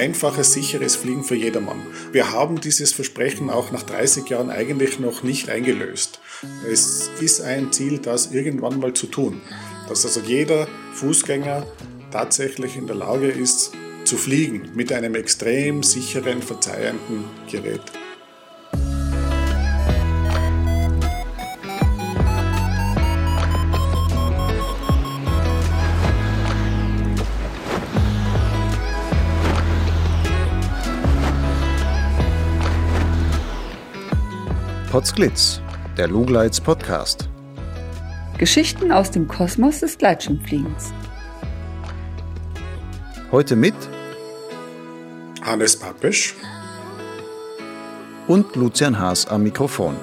einfaches, sicheres Fliegen für jedermann. Wir haben dieses Versprechen auch nach 30 Jahren eigentlich noch nicht eingelöst. Es ist ein Ziel, das irgendwann mal zu tun. Dass also jeder Fußgänger tatsächlich in der Lage ist, zu fliegen mit einem extrem sicheren, verzeihenden Gerät. Potsglitz, der Lugleits Podcast. Geschichten aus dem Kosmos des Gleitschirmfliegens. Heute mit Hannes Pappisch und Lucian Haas am Mikrofon.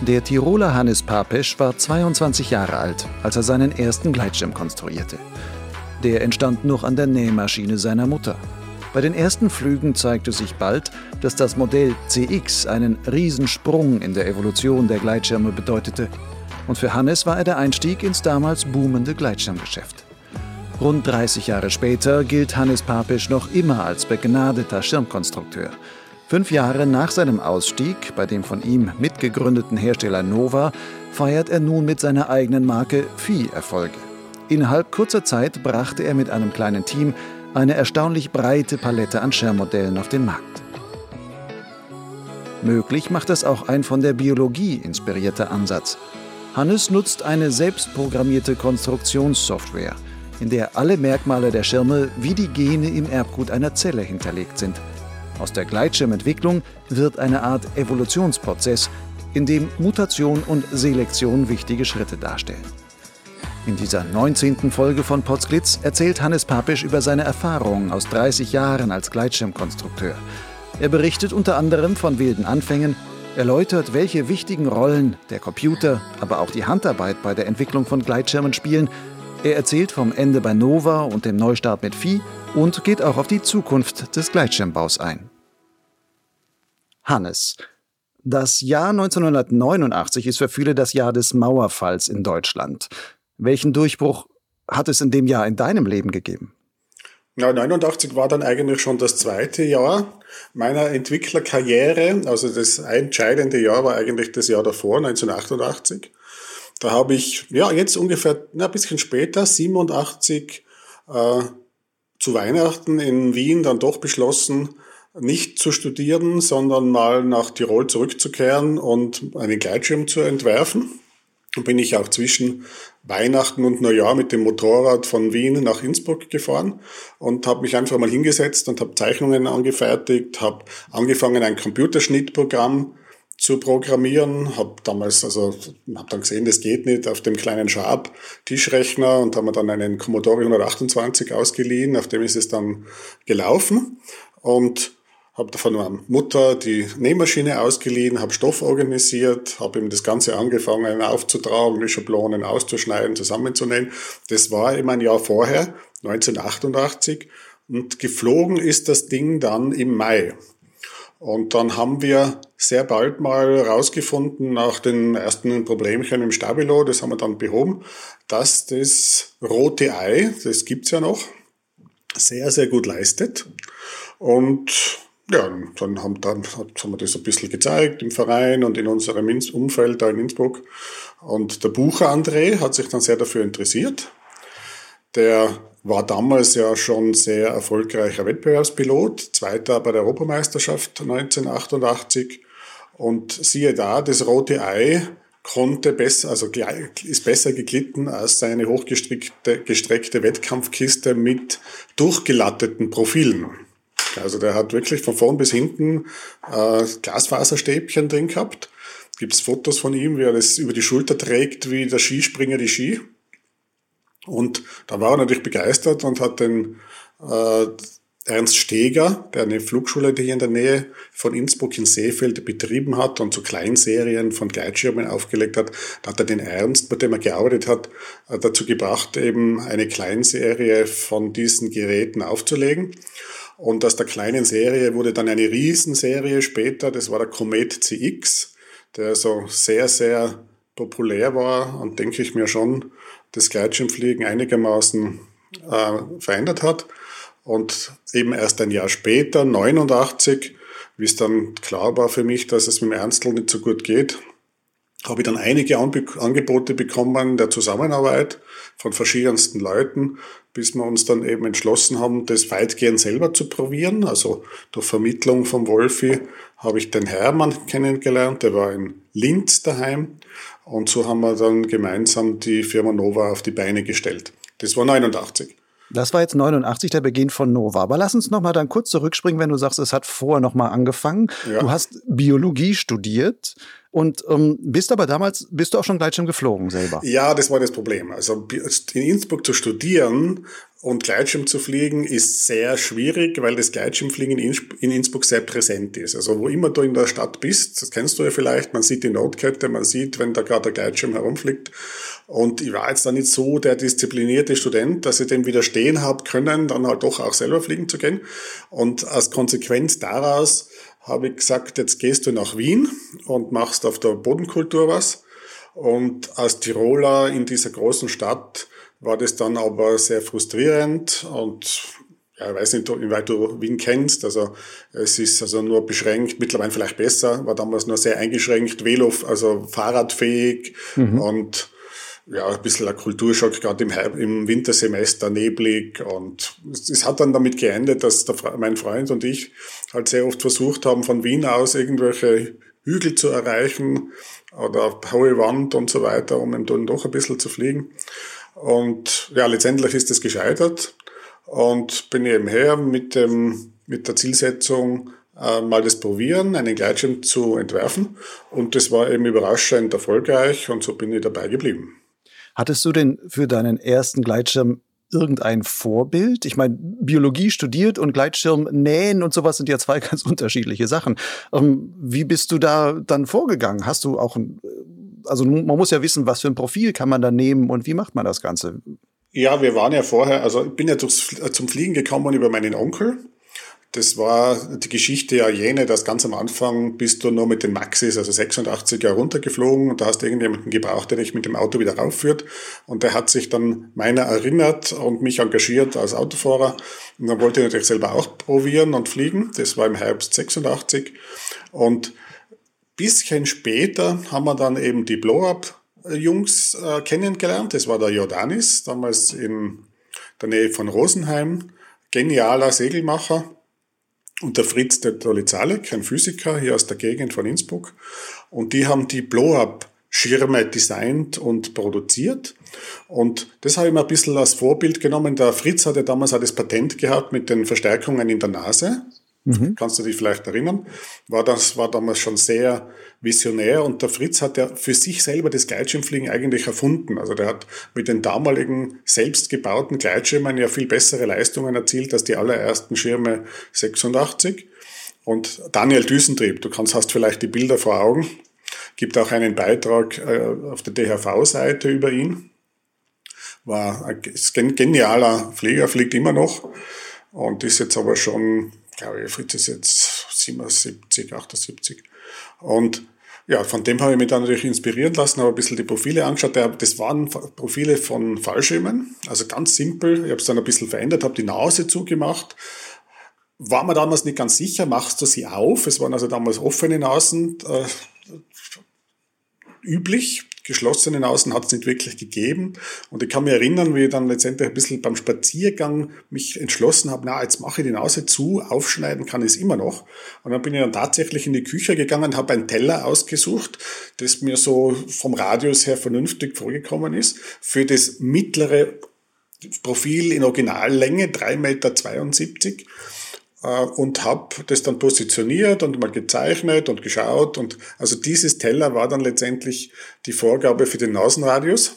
Der Tiroler Hannes Papesch war 22 Jahre alt, als er seinen ersten Gleitschirm konstruierte. Der entstand noch an der Nähmaschine seiner Mutter. Bei den ersten Flügen zeigte sich bald, dass das Modell CX einen Riesensprung in der Evolution der Gleitschirme bedeutete. Und für Hannes war er der Einstieg ins damals boomende Gleitschirmgeschäft. Rund 30 Jahre später gilt Hannes Papisch noch immer als begnadeter Schirmkonstrukteur. Fünf Jahre nach seinem Ausstieg bei dem von ihm mitgegründeten Hersteller Nova feiert er nun mit seiner eigenen Marke Vieh Erfolge. Innerhalb kurzer Zeit brachte er mit einem kleinen Team eine erstaunlich breite Palette an Schermmodellen auf den Markt. Möglich macht das auch ein von der Biologie inspirierter Ansatz. Hannes nutzt eine selbstprogrammierte Konstruktionssoftware, in der alle Merkmale der Schirme wie die Gene im Erbgut einer Zelle hinterlegt sind. Aus der Gleitschirmentwicklung wird eine Art Evolutionsprozess, in dem Mutation und Selektion wichtige Schritte darstellen. In dieser 19. Folge von Potsglitz erzählt Hannes Papisch über seine Erfahrungen aus 30 Jahren als Gleitschirmkonstrukteur. Er berichtet unter anderem von wilden Anfängen, erläutert, welche wichtigen Rollen der Computer, aber auch die Handarbeit bei der Entwicklung von Gleitschirmen spielen. Er erzählt vom Ende bei Nova und dem Neustart mit Vieh und geht auch auf die Zukunft des Gleitschirmbaus ein. Hannes. Das Jahr 1989 ist für viele das Jahr des Mauerfalls in Deutschland. Welchen Durchbruch hat es in dem Jahr in deinem Leben gegeben? Ja, 89 war dann eigentlich schon das zweite Jahr meiner Entwicklerkarriere. Also das entscheidende Jahr war eigentlich das Jahr davor, 1988. Da habe ich, ja, jetzt ungefähr na, ein bisschen später, 87, äh, zu Weihnachten in Wien dann doch beschlossen, nicht zu studieren, sondern mal nach Tirol zurückzukehren und einen Gleitschirm zu entwerfen bin ich auch zwischen Weihnachten und Neujahr mit dem Motorrad von Wien nach Innsbruck gefahren und habe mich einfach mal hingesetzt und habe Zeichnungen angefertigt, habe angefangen ein Computerschnittprogramm zu programmieren, habe damals also habe dann gesehen, das geht nicht auf dem kleinen Sharp Tischrechner und haben mir dann einen Commodore 128 ausgeliehen, auf dem ist es dann gelaufen und habe von meiner Mutter die Nähmaschine ausgeliehen, habe Stoff organisiert, habe ihm das Ganze angefangen aufzutragen, die Schablonen auszuschneiden, zusammenzunähen. Das war eben ein Jahr vorher, 1988, und geflogen ist das Ding dann im Mai. Und dann haben wir sehr bald mal rausgefunden, nach den ersten Problemchen im Stabilo, das haben wir dann behoben, dass das rote Ei, das gibt's ja noch, sehr, sehr gut leistet. Und ja, dann haben, dann haben wir das ein bisschen gezeigt im Verein und in unserem Umfeld da in Innsbruck. Und der Bucher André hat sich dann sehr dafür interessiert. Der war damals ja schon sehr erfolgreicher Wettbewerbspilot, Zweiter bei der Europameisterschaft 1988. Und siehe da, das rote Ei konnte besser, also ist besser geglitten als seine hochgestreckte gestreckte Wettkampfkiste mit durchgelatteten Profilen. Also der hat wirklich von vorn bis hinten äh, Glasfaserstäbchen drin gehabt. Gibt's Fotos von ihm, wie er das über die Schulter trägt, wie der Skispringer die Ski. Und da war er natürlich begeistert und hat den äh, Ernst Steger, der eine Flugschule hier in der Nähe von Innsbruck in Seefeld betrieben hat und so Kleinserien von Gleitschirmen aufgelegt hat, da hat er den Ernst, bei dem er gearbeitet hat, äh, dazu gebracht, eben eine Kleinserie von diesen Geräten aufzulegen. Und aus der kleinen Serie wurde dann eine Riesenserie später, das war der Comet CX, der so sehr, sehr populär war und denke ich mir schon, das Gleitschirmfliegen einigermaßen äh, verändert hat. Und eben erst ein Jahr später, 89, wie es dann klar war für mich, dass es mit dem Ernstl nicht so gut geht, habe ich dann einige Angebote bekommen der Zusammenarbeit von verschiedensten Leuten, bis wir uns dann eben entschlossen haben, das weitgehend selber zu probieren. Also durch Vermittlung von Wolfi habe ich den Hermann kennengelernt, der war in Linz daheim und so haben wir dann gemeinsam die Firma Nova auf die Beine gestellt. Das war 89. Das war jetzt 89 der Beginn von Nova. Aber lass uns noch mal dann kurz zurückspringen, wenn du sagst, es hat vorher noch mal angefangen. Ja. Du hast Biologie studiert und ähm, bist aber damals, bist du auch schon Gleitschirm geflogen selber? Ja, das war das Problem. Also in Innsbruck zu studieren und Gleitschirm zu fliegen ist sehr schwierig, weil das Gleitschirmfliegen in Innsbruck sehr präsent ist. Also wo immer du in der Stadt bist, das kennst du ja vielleicht, man sieht die Notkette, man sieht, wenn da gerade der Gleitschirm herumfliegt. Und ich war jetzt da nicht so der disziplinierte Student, dass ich dem widerstehen habe können, dann halt doch auch selber fliegen zu gehen. Und als Konsequenz daraus habe ich gesagt, jetzt gehst du nach Wien und machst auf der Bodenkultur was. Und als Tiroler in dieser großen Stadt war das dann aber sehr frustrierend und ja, ich weiß nicht, inwieweit du Wien kennst. Also es ist also nur beschränkt, mittlerweile vielleicht besser, war damals nur sehr eingeschränkt, Velo, also fahrradfähig mhm. und ja, ein bisschen ein Kulturschock, gerade im, im Wintersemester, neblig. Und es, hat dann damit geendet, dass der, mein Freund und ich halt sehr oft versucht haben, von Wien aus irgendwelche Hügel zu erreichen oder hohe Wand und so weiter, um dann doch ein bisschen zu fliegen. Und ja, letztendlich ist es gescheitert und bin eben her mit, dem, mit der Zielsetzung, äh, mal das probieren, einen Gleitschirm zu entwerfen. Und das war eben überraschend erfolgreich und so bin ich dabei geblieben. Hattest du denn für deinen ersten Gleitschirm irgendein Vorbild? Ich meine, Biologie studiert und Gleitschirm nähen und sowas sind ja zwei ganz unterschiedliche Sachen. Ähm, wie bist du da dann vorgegangen? Hast du auch ein, also man muss ja wissen, was für ein Profil kann man da nehmen und wie macht man das Ganze? Ja, wir waren ja vorher, also ich bin ja durchs, zum Fliegen gekommen über meinen Onkel das war die Geschichte ja jene, dass ganz am Anfang bist du nur mit den Maxis, also 86er runtergeflogen und da hast du irgendjemanden gebraucht, der dich mit dem Auto wieder raufführt und der hat sich dann meiner erinnert und mich engagiert als Autofahrer und dann wollte ich natürlich selber auch probieren und fliegen. Das war im Herbst 86 und bisschen später haben wir dann eben die Blow-Up-Jungs äh, kennengelernt. Das war der Jordanis, damals in der Nähe von Rosenheim. Genialer Segelmacher und der Fritz der Dolizalek, ein Physiker hier aus der Gegend von Innsbruck. Und die haben die Blow-Up-Schirme designt und produziert. Und das habe ich mir ein bisschen als Vorbild genommen. Der Fritz hatte damals auch das Patent gehabt mit den Verstärkungen in der Nase. Mhm. Kannst du dich vielleicht erinnern? War das, war damals schon sehr visionär und der Fritz hat ja für sich selber das Gleitschirmfliegen eigentlich erfunden. Also der hat mit den damaligen selbst gebauten Gleitschirmen ja viel bessere Leistungen erzielt als die allerersten Schirme 86. Und Daniel Düsentrieb, du kannst, hast vielleicht die Bilder vor Augen, gibt auch einen Beitrag äh, auf der DHV-Seite über ihn. War ein genialer Flieger, fliegt immer noch und ist jetzt aber schon glaube ich, Fritz ist jetzt 77, 78. Und ja, von dem habe ich mich dann natürlich inspirieren lassen, habe ein bisschen die Profile angeschaut. Das waren Profile von Fallschirmen, also ganz simpel. Ich habe es dann ein bisschen verändert, habe die Nase zugemacht. War mir damals nicht ganz sicher, machst du sie auf? Es waren also damals offene Nasen äh, üblich geschlossenen Außen hat es nicht wirklich gegeben. Und ich kann mich erinnern, wie ich dann letztendlich ein bisschen beim Spaziergang mich entschlossen habe, na, jetzt mache ich die Nase zu, aufschneiden kann ich es immer noch. Und dann bin ich dann tatsächlich in die Küche gegangen, habe einen Teller ausgesucht, das mir so vom Radius her vernünftig vorgekommen ist, für das mittlere Profil in Originallänge, 3,72 Meter und habe das dann positioniert und mal gezeichnet und geschaut. Und also dieses Teller war dann letztendlich die Vorgabe für den Nasenradius.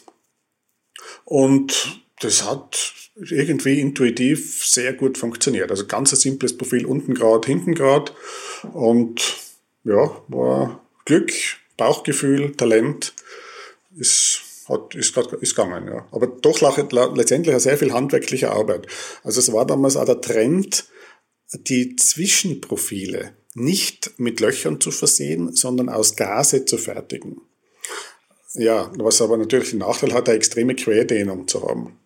Und das hat irgendwie intuitiv sehr gut funktioniert. Also ganz ein simples Profil, unten Grad, hinten Grad. Und ja, war Glück, Bauchgefühl, Talent, ist, hat, ist, ist gegangen. Ja. Aber doch letztendlich sehr viel handwerkliche Arbeit. Also es war damals auch der Trend, die Zwischenprofile nicht mit Löchern zu versehen, sondern aus Gase zu fertigen. Ja, was aber natürlich den Nachteil hat, eine extreme Querdehnung zu haben.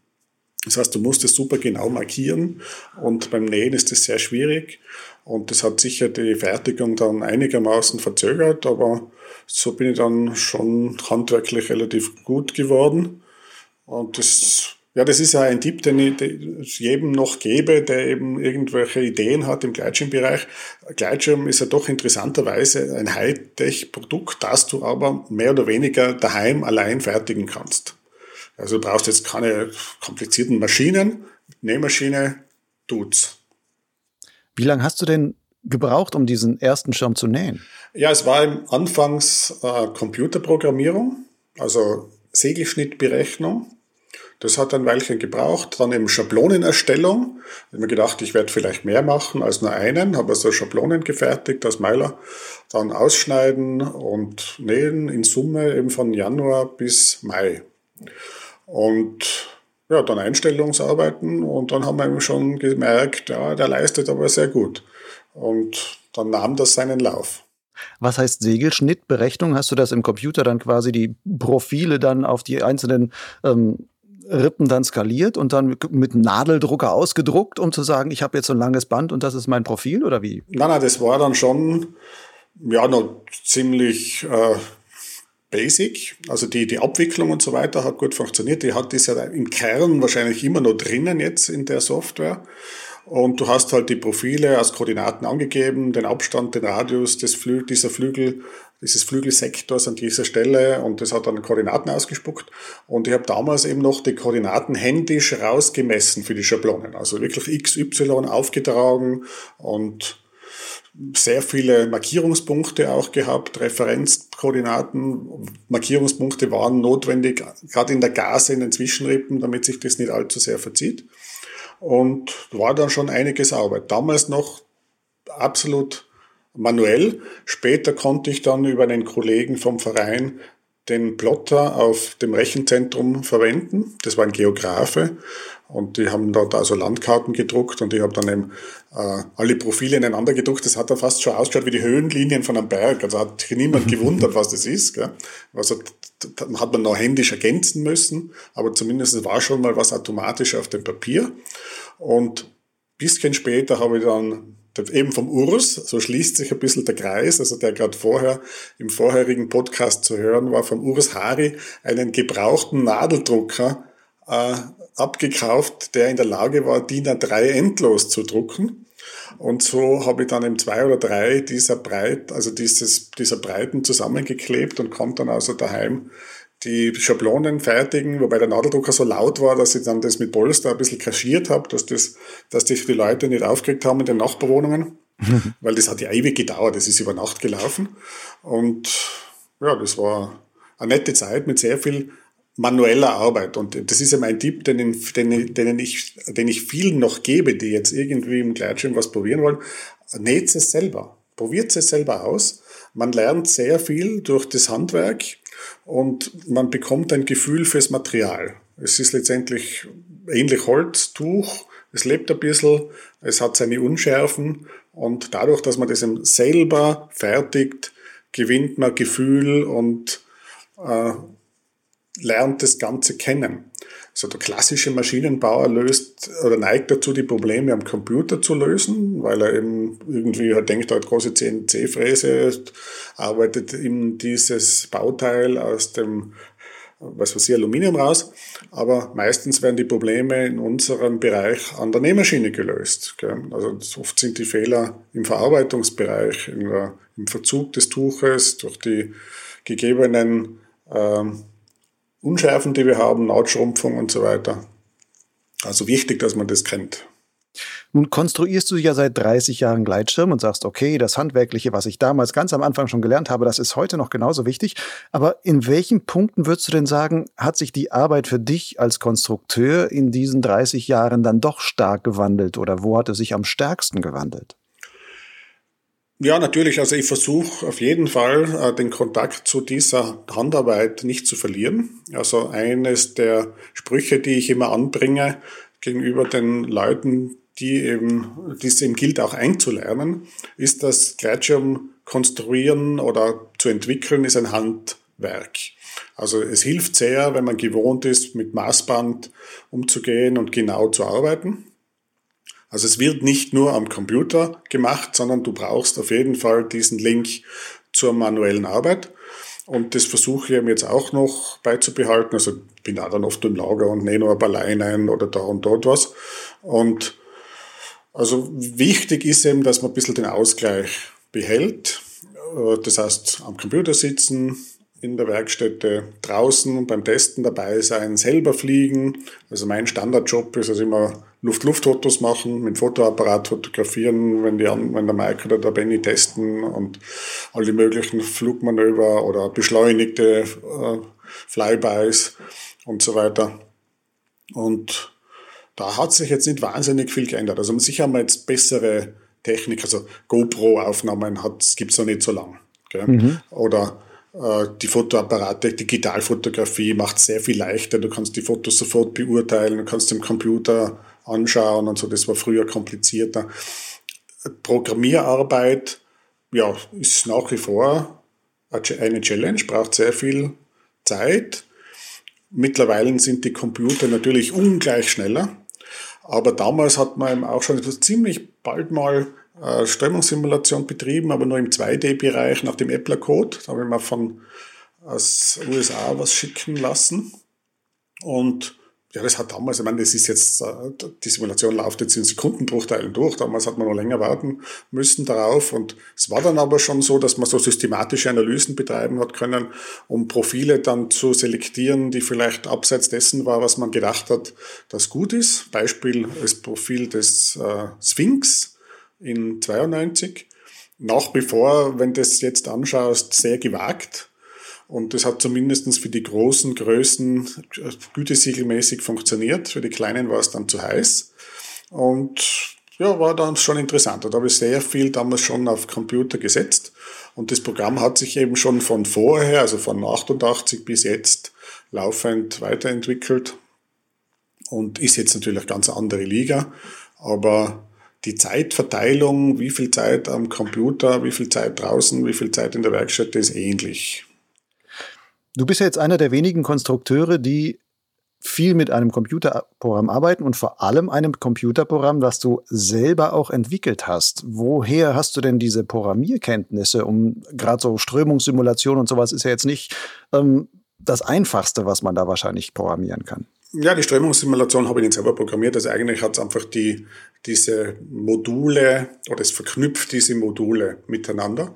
Das heißt, du musst es super genau markieren und beim Nähen ist das sehr schwierig und das hat sicher die Fertigung dann einigermaßen verzögert, aber so bin ich dann schon handwerklich relativ gut geworden und das ja, das ist ja ein Tipp, den ich jedem noch gebe, der eben irgendwelche Ideen hat im Gleitschirmbereich. Gleitschirm ist ja doch interessanterweise ein Hightech-Produkt, das du aber mehr oder weniger daheim allein fertigen kannst. Also du brauchst jetzt keine komplizierten Maschinen. Nähmaschine tut's. Wie lange hast du denn gebraucht, um diesen ersten Schirm zu nähen? Ja, es war im Anfangs äh, Computerprogrammierung, also Segelschnittberechnung. Das hat ein Weilchen gebraucht. Dann eben Schablonenerstellung. Ich habe mir gedacht, ich werde vielleicht mehr machen als nur einen. Habe also Schablonen gefertigt als Meiler. Dann ausschneiden und nähen in Summe eben von Januar bis Mai. Und ja, dann Einstellungsarbeiten und dann haben wir schon gemerkt, ja, der leistet aber sehr gut. Und dann nahm das seinen Lauf. Was heißt Segelschnittberechnung? Hast du das im Computer dann quasi die Profile dann auf die einzelnen ähm, Rippen dann skaliert und dann mit Nadeldrucker ausgedruckt, um zu sagen, ich habe jetzt so ein langes Band und das ist mein Profil oder wie? Nein, nein, das war dann schon ja noch ziemlich äh, basic. Also die, die Abwicklung und so weiter hat gut funktioniert. Die hat ist ja im Kern wahrscheinlich immer noch drinnen jetzt in der Software. Und du hast halt die Profile als Koordinaten angegeben, den Abstand, den Radius des Flü dieser Flügel, dieses Flügelsektors an dieser Stelle und das hat dann Koordinaten ausgespuckt. Und ich habe damals eben noch die Koordinaten händisch rausgemessen für die Schablonen. Also wirklich XY aufgetragen und sehr viele Markierungspunkte auch gehabt, Referenzkoordinaten. Markierungspunkte waren notwendig, gerade in der Gase, in den Zwischenrippen, damit sich das nicht allzu sehr verzieht. Und war dann schon einiges Arbeit. Damals noch absolut manuell. Später konnte ich dann über einen Kollegen vom Verein den Plotter auf dem Rechenzentrum verwenden. Das war ein Geografe und die haben dort also Landkarten gedruckt und ich habe dann eben äh, alle Profile ineinander gedruckt. Das hat dann fast schon ausgeschaut wie die Höhenlinien von einem Berg. Also hat sich niemand gewundert, was das ist. Gell? Also hat man noch händisch ergänzen müssen, aber zumindest war schon mal was automatisch auf dem Papier. Und bisschen später habe ich dann eben vom Urs, so schließt sich ein bisschen der Kreis, also der gerade vorher im vorherigen Podcast zu hören war, vom Urs Hari, einen gebrauchten Nadeldrucker äh, abgekauft, der in der Lage war, DIN A3 endlos zu drucken. Und so habe ich dann eben zwei oder drei dieser Breit, also dieses, dieser Breiten zusammengeklebt und konnte dann also daheim die Schablonen fertigen, wobei der Nadeldrucker so laut war, dass ich dann das mit Polster ein bisschen kaschiert habe, dass das, dass die, die Leute nicht aufgeregt haben in den Nachbarwohnungen, weil das hat ja ewig gedauert, das ist über Nacht gelaufen. Und ja, das war eine nette Zeit mit sehr viel manueller Arbeit. Und das ist ja mein Tipp, den, den, den, ich, den ich vielen noch gebe, die jetzt irgendwie im Gleitschirm was probieren wollen. Näht es selber. Probiert es selber aus. Man lernt sehr viel durch das Handwerk und man bekommt ein Gefühl fürs Material. Es ist letztendlich ähnlich Holz, Tuch, es lebt ein bisschen, es hat seine Unschärfen und dadurch, dass man das selber fertigt, gewinnt man Gefühl und äh, lernt das Ganze kennen. So der klassische Maschinenbauer löst oder neigt dazu, die Probleme am Computer zu lösen, weil er eben irgendwie halt denkt, er hat große CNC-Fräse, arbeitet ihm dieses Bauteil aus dem was weiß ich, Aluminium raus. Aber meistens werden die Probleme in unserem Bereich an der Nähmaschine gelöst. Also oft sind die Fehler im Verarbeitungsbereich, im Verzug des Tuches, durch die gegebenen ähm, Unschärfen, die wir haben, Nahtschrumpfung und so weiter. Also wichtig, dass man das kennt. Nun konstruierst du ja seit 30 Jahren Gleitschirm und sagst, okay, das Handwerkliche, was ich damals ganz am Anfang schon gelernt habe, das ist heute noch genauso wichtig. Aber in welchen Punkten würdest du denn sagen, hat sich die Arbeit für dich als Konstrukteur in diesen 30 Jahren dann doch stark gewandelt oder wo hat es sich am stärksten gewandelt? Ja, natürlich. Also ich versuche auf jeden Fall äh, den Kontakt zu dieser Handarbeit nicht zu verlieren. Also eines der Sprüche, die ich immer anbringe gegenüber den Leuten, die eben, die es eben gilt auch einzulernen, ist, dass Gleitschirm konstruieren oder zu entwickeln ist ein Handwerk. Also es hilft sehr, wenn man gewohnt ist, mit Maßband umzugehen und genau zu arbeiten. Also es wird nicht nur am Computer gemacht, sondern du brauchst auf jeden Fall diesen Link zur manuellen Arbeit. Und das versuche ich eben jetzt auch noch beizubehalten. Also bin da dann oft im Lager und nähe nur ein paar Leinen oder da und dort was. Und also wichtig ist eben, dass man ein bisschen den Ausgleich behält. Äh, das heißt, am Computer sitzen, in der Werkstätte draußen beim Testen dabei sein, selber fliegen. Also mein Standardjob ist also immer Luft-Luft-Fotos machen, mit Fotoapparat fotografieren, wenn, die, wenn der Mike oder der Benny testen und all die möglichen Flugmanöver oder beschleunigte äh, Flybys und so weiter. Und da hat sich jetzt nicht wahnsinnig viel geändert. Also sicher haben wir jetzt bessere Technik, also GoPro-Aufnahmen gibt es noch nicht so lang. Mhm. Oder äh, die Fotoapparate, Digitalfotografie macht sehr viel leichter. Du kannst die Fotos sofort beurteilen, du kannst im Computer anschauen und so. Das war früher komplizierter. Programmierarbeit, ja, ist nach wie vor eine Challenge, braucht sehr viel Zeit. Mittlerweile sind die Computer natürlich ungleich schneller. Aber damals hat man auch schon ziemlich bald mal äh, Strömungssimulation betrieben, aber nur im 2D-Bereich nach dem Epler-Code. Da habe ich mir von aus USA was schicken lassen. Und ja, das hat damals, ich meine, das ist jetzt, äh, die Simulation läuft jetzt in Sekundenbruchteilen durch. Damals hat man noch länger warten müssen darauf. Und es war dann aber schon so, dass man so systematische Analysen betreiben hat können, um Profile dann zu selektieren, die vielleicht abseits dessen war, was man gedacht hat, das gut ist. Beispiel das Profil des äh, Sphinx in 92. Nach wie vor, wenn du das jetzt anschaust, sehr gewagt und das hat zumindest für die großen Größen gütesiegelmäßig funktioniert. Für die kleinen war es dann zu heiß. Und ja, war dann schon interessant. Da habe ich sehr viel damals schon auf Computer gesetzt. Und das Programm hat sich eben schon von vorher, also von 88 bis jetzt, laufend weiterentwickelt und ist jetzt natürlich ganz andere Liga. Aber die Zeitverteilung, wie viel Zeit am Computer, wie viel Zeit draußen, wie viel Zeit in der Werkstatt, ist ähnlich. Du bist ja jetzt einer der wenigen Konstrukteure, die viel mit einem Computerprogramm arbeiten und vor allem einem Computerprogramm, das du selber auch entwickelt hast. Woher hast du denn diese Programmierkenntnisse? Um gerade so Strömungssimulation und sowas ist ja jetzt nicht ähm, das Einfachste, was man da wahrscheinlich programmieren kann. Ja, die Strömungssimulation habe ich nicht selber programmiert. Also eigentlich hat es einfach die, diese Module oder es verknüpft diese Module miteinander.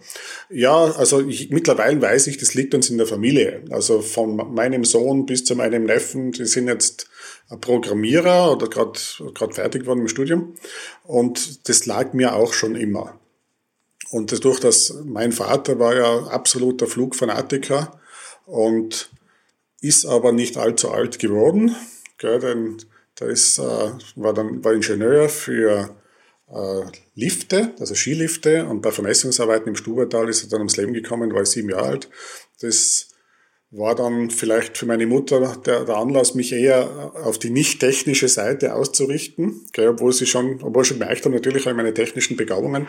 Ja, also ich, mittlerweile weiß ich, das liegt uns in der Familie. Also von meinem Sohn bis zu meinem Neffen, die sind jetzt Programmierer oder gerade fertig geworden im Studium. Und das lag mir auch schon immer. Und dadurch, dass mein Vater war ja absoluter Flugfanatiker und ist aber nicht allzu alt geworden. Gell, denn der ist, äh, war dann war Ingenieur für äh, Lifte, also Skilifte und bei Vermessungsarbeiten im Stubertal ist er dann ums Leben gekommen, war sieben Jahre alt. Das war dann vielleicht für meine Mutter der, der Anlass, mich eher auf die nicht technische Seite auszurichten, gell, obwohl sie schon, obwohl ich schon gemerkt habe, natürlich ich meine technischen Begabungen,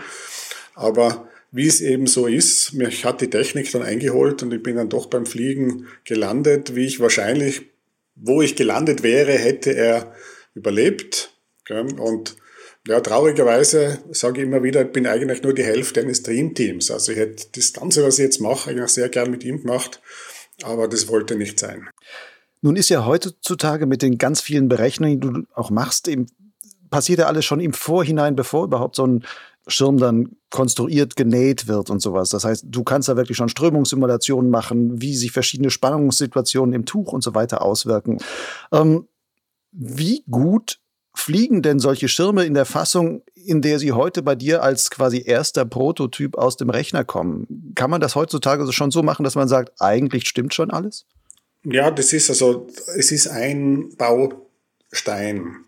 aber wie es eben so ist, mich hat die Technik dann eingeholt und ich bin dann doch beim Fliegen gelandet, wie ich wahrscheinlich, wo ich gelandet wäre, hätte er überlebt. Und ja, traurigerweise sage ich immer wieder, ich bin eigentlich nur die Hälfte eines Dreamteams. Also ich hätte das Ganze, was ich jetzt mache, eigentlich sehr gern mit ihm gemacht, aber das wollte nicht sein. Nun ist ja heutzutage mit den ganz vielen Berechnungen, die du auch machst, eben passiert ja alles schon im Vorhinein, bevor überhaupt so ein Schirm dann konstruiert, genäht wird und sowas. Das heißt, du kannst da wirklich schon Strömungssimulationen machen, wie sich verschiedene Spannungssituationen im Tuch und so weiter auswirken. Ähm, wie gut fliegen denn solche Schirme in der Fassung, in der sie heute bei dir als quasi erster Prototyp aus dem Rechner kommen? Kann man das heutzutage schon so machen, dass man sagt, eigentlich stimmt schon alles? Ja, das ist also, es ist ein Baustein.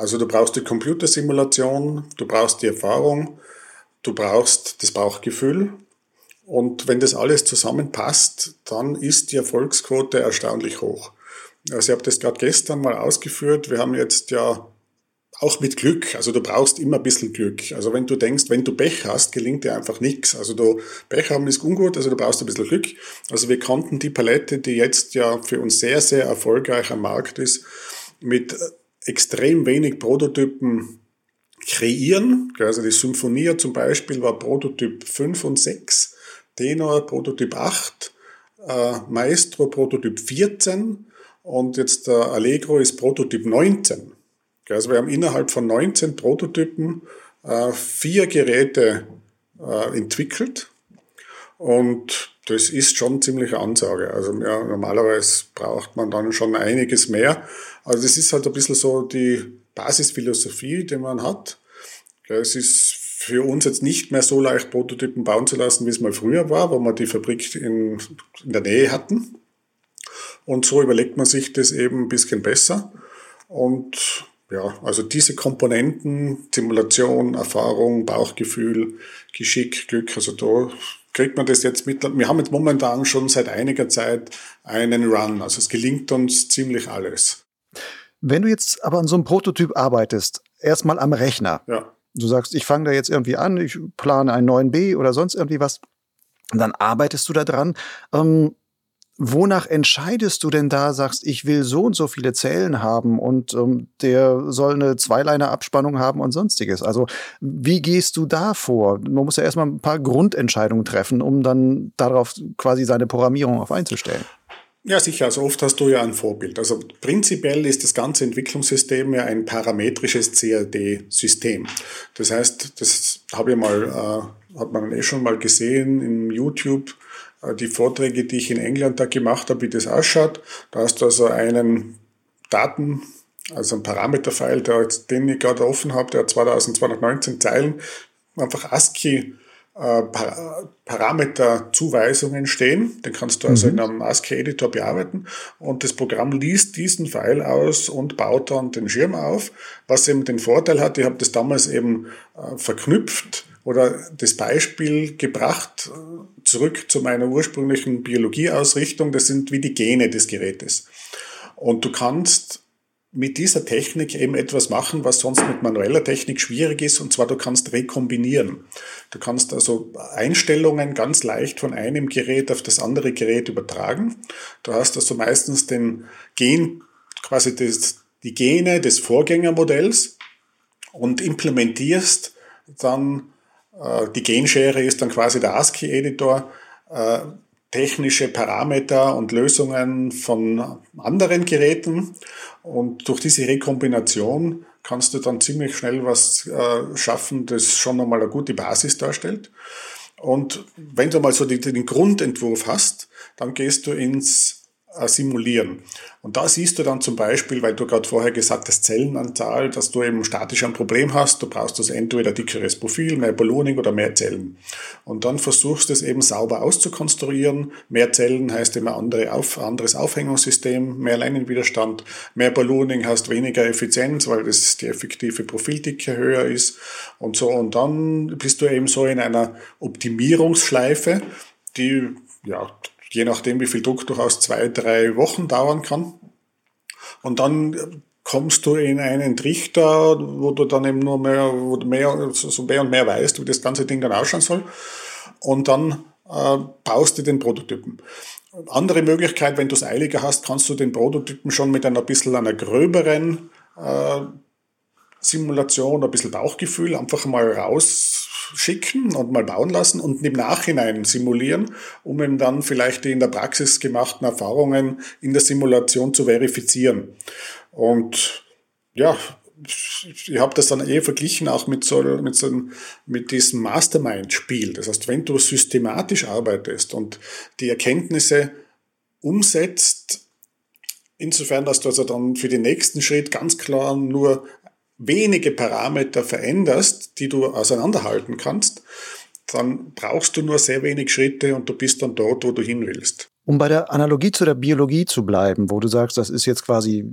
Also du brauchst die Computersimulation, du brauchst die Erfahrung, du brauchst das Bauchgefühl. Und wenn das alles zusammenpasst, dann ist die Erfolgsquote erstaunlich hoch. Also ich habe das gerade gestern mal ausgeführt. Wir haben jetzt ja auch mit Glück. Also du brauchst immer ein bisschen Glück. Also wenn du denkst, wenn du Pech hast, gelingt dir einfach nichts. Also du, Pech haben ist ungut, also du brauchst ein bisschen Glück. Also wir konnten die Palette, die jetzt ja für uns sehr, sehr erfolgreich am Markt ist, mit extrem wenig Prototypen kreieren. Also die Symphonia zum Beispiel war Prototyp 5 und 6, Tenor Prototyp 8, äh, Maestro Prototyp 14 und jetzt der Allegro ist Prototyp 19. Also wir haben innerhalb von 19 Prototypen äh, vier Geräte äh, entwickelt und das ist schon ziemlich Ansage. Also ja, normalerweise braucht man dann schon einiges mehr. Also das ist halt ein bisschen so die Basisphilosophie, die man hat. Es ist für uns jetzt nicht mehr so leicht, Prototypen bauen zu lassen, wie es mal früher war, wo wir die Fabrik in, in der Nähe hatten. Und so überlegt man sich das eben ein bisschen besser. Und ja, also diese Komponenten, Simulation, Erfahrung, Bauchgefühl, Geschick, Glück, also da kriegt man das jetzt mit. Wir haben jetzt momentan schon seit einiger Zeit einen Run. Also es gelingt uns ziemlich alles. Wenn du jetzt aber an so einem Prototyp arbeitest, erstmal am Rechner. Ja. Du sagst, ich fange da jetzt irgendwie an, ich plane einen neuen B oder sonst irgendwie was. Dann arbeitest du da dran. Ähm, Wonach entscheidest du denn da, sagst, ich will so und so viele Zellen haben und ähm, der soll eine Zweileiner-Abspannung haben und sonstiges? Also wie gehst du da vor? Man muss ja erstmal ein paar Grundentscheidungen treffen, um dann darauf quasi seine Programmierung auf einzustellen. Ja, sicher. Also oft hast du ja ein Vorbild. Also prinzipiell ist das ganze Entwicklungssystem ja ein parametrisches CAD-System. Das heißt, das habe ich mal, äh, hat man eh schon mal gesehen im YouTube die Vorträge, die ich in England da gemacht habe, wie das ausschaut. Da hast du also einen Daten, also einen Parameterfile, der, den ich gerade offen habe, der hat 2219 Zeilen, einfach ASCII äh, Parameterzuweisungen stehen. Den kannst du also mhm. in einem ASCII-Editor bearbeiten und das Programm liest diesen Pfeil aus und baut dann den Schirm auf, was eben den Vorteil hat, ich habe das damals eben äh, verknüpft oder das Beispiel gebracht, äh, zurück zu meiner ursprünglichen Biologieausrichtung, das sind wie die Gene des Gerätes. Und du kannst mit dieser Technik eben etwas machen, was sonst mit manueller Technik schwierig ist, und zwar du kannst rekombinieren. Du kannst also Einstellungen ganz leicht von einem Gerät auf das andere Gerät übertragen. Du hast also meistens den Gen, quasi das, die Gene des Vorgängermodells und implementierst dann die Genschere ist dann quasi der ASCII-Editor, äh, technische Parameter und Lösungen von anderen Geräten. Und durch diese Rekombination kannst du dann ziemlich schnell was äh, schaffen, das schon einmal eine gute Basis darstellt. Und wenn du mal so den Grundentwurf hast, dann gehst du ins äh, simulieren. Und da siehst du dann zum Beispiel, weil du gerade vorher gesagt hast, Zellenanzahl, dass du eben statisch ein Problem hast. Du brauchst also entweder dickeres Profil, mehr Ballooning oder mehr Zellen. Und dann versuchst du es eben sauber auszukonstruieren. Mehr Zellen heißt immer andere auf, anderes Aufhängungssystem, mehr Leinenwiderstand. Mehr Ballooning heißt weniger Effizienz, weil das die effektive Profildicke höher ist und so. Und dann bist du eben so in einer Optimierungsschleife, die ja, je nachdem, wie viel Druck durchaus zwei, drei Wochen dauern kann. Und dann kommst du in einen Trichter, wo du dann eben nur mehr, wo du mehr, so mehr und mehr weißt, wie das ganze Ding dann ausschauen soll. Und dann äh, baust du den Prototypen. Andere Möglichkeit, wenn du es eiliger hast, kannst du den Prototypen schon mit einer bisschen einer gröberen äh, Simulation, ein bisschen Bauchgefühl einfach mal raus schicken und mal bauen lassen und im Nachhinein simulieren, um eben dann vielleicht die in der Praxis gemachten Erfahrungen in der Simulation zu verifizieren. Und ja, ich habe das dann eher verglichen auch mit so, mit so mit diesem Mastermind-Spiel. Das heißt, wenn du systematisch arbeitest und die Erkenntnisse umsetzt, insofern, dass du also dann für den nächsten Schritt ganz klar nur wenige Parameter veränderst, die du auseinanderhalten kannst, dann brauchst du nur sehr wenig Schritte und du bist dann dort, wo du hin willst. Um bei der Analogie zu der Biologie zu bleiben, wo du sagst, das ist jetzt quasi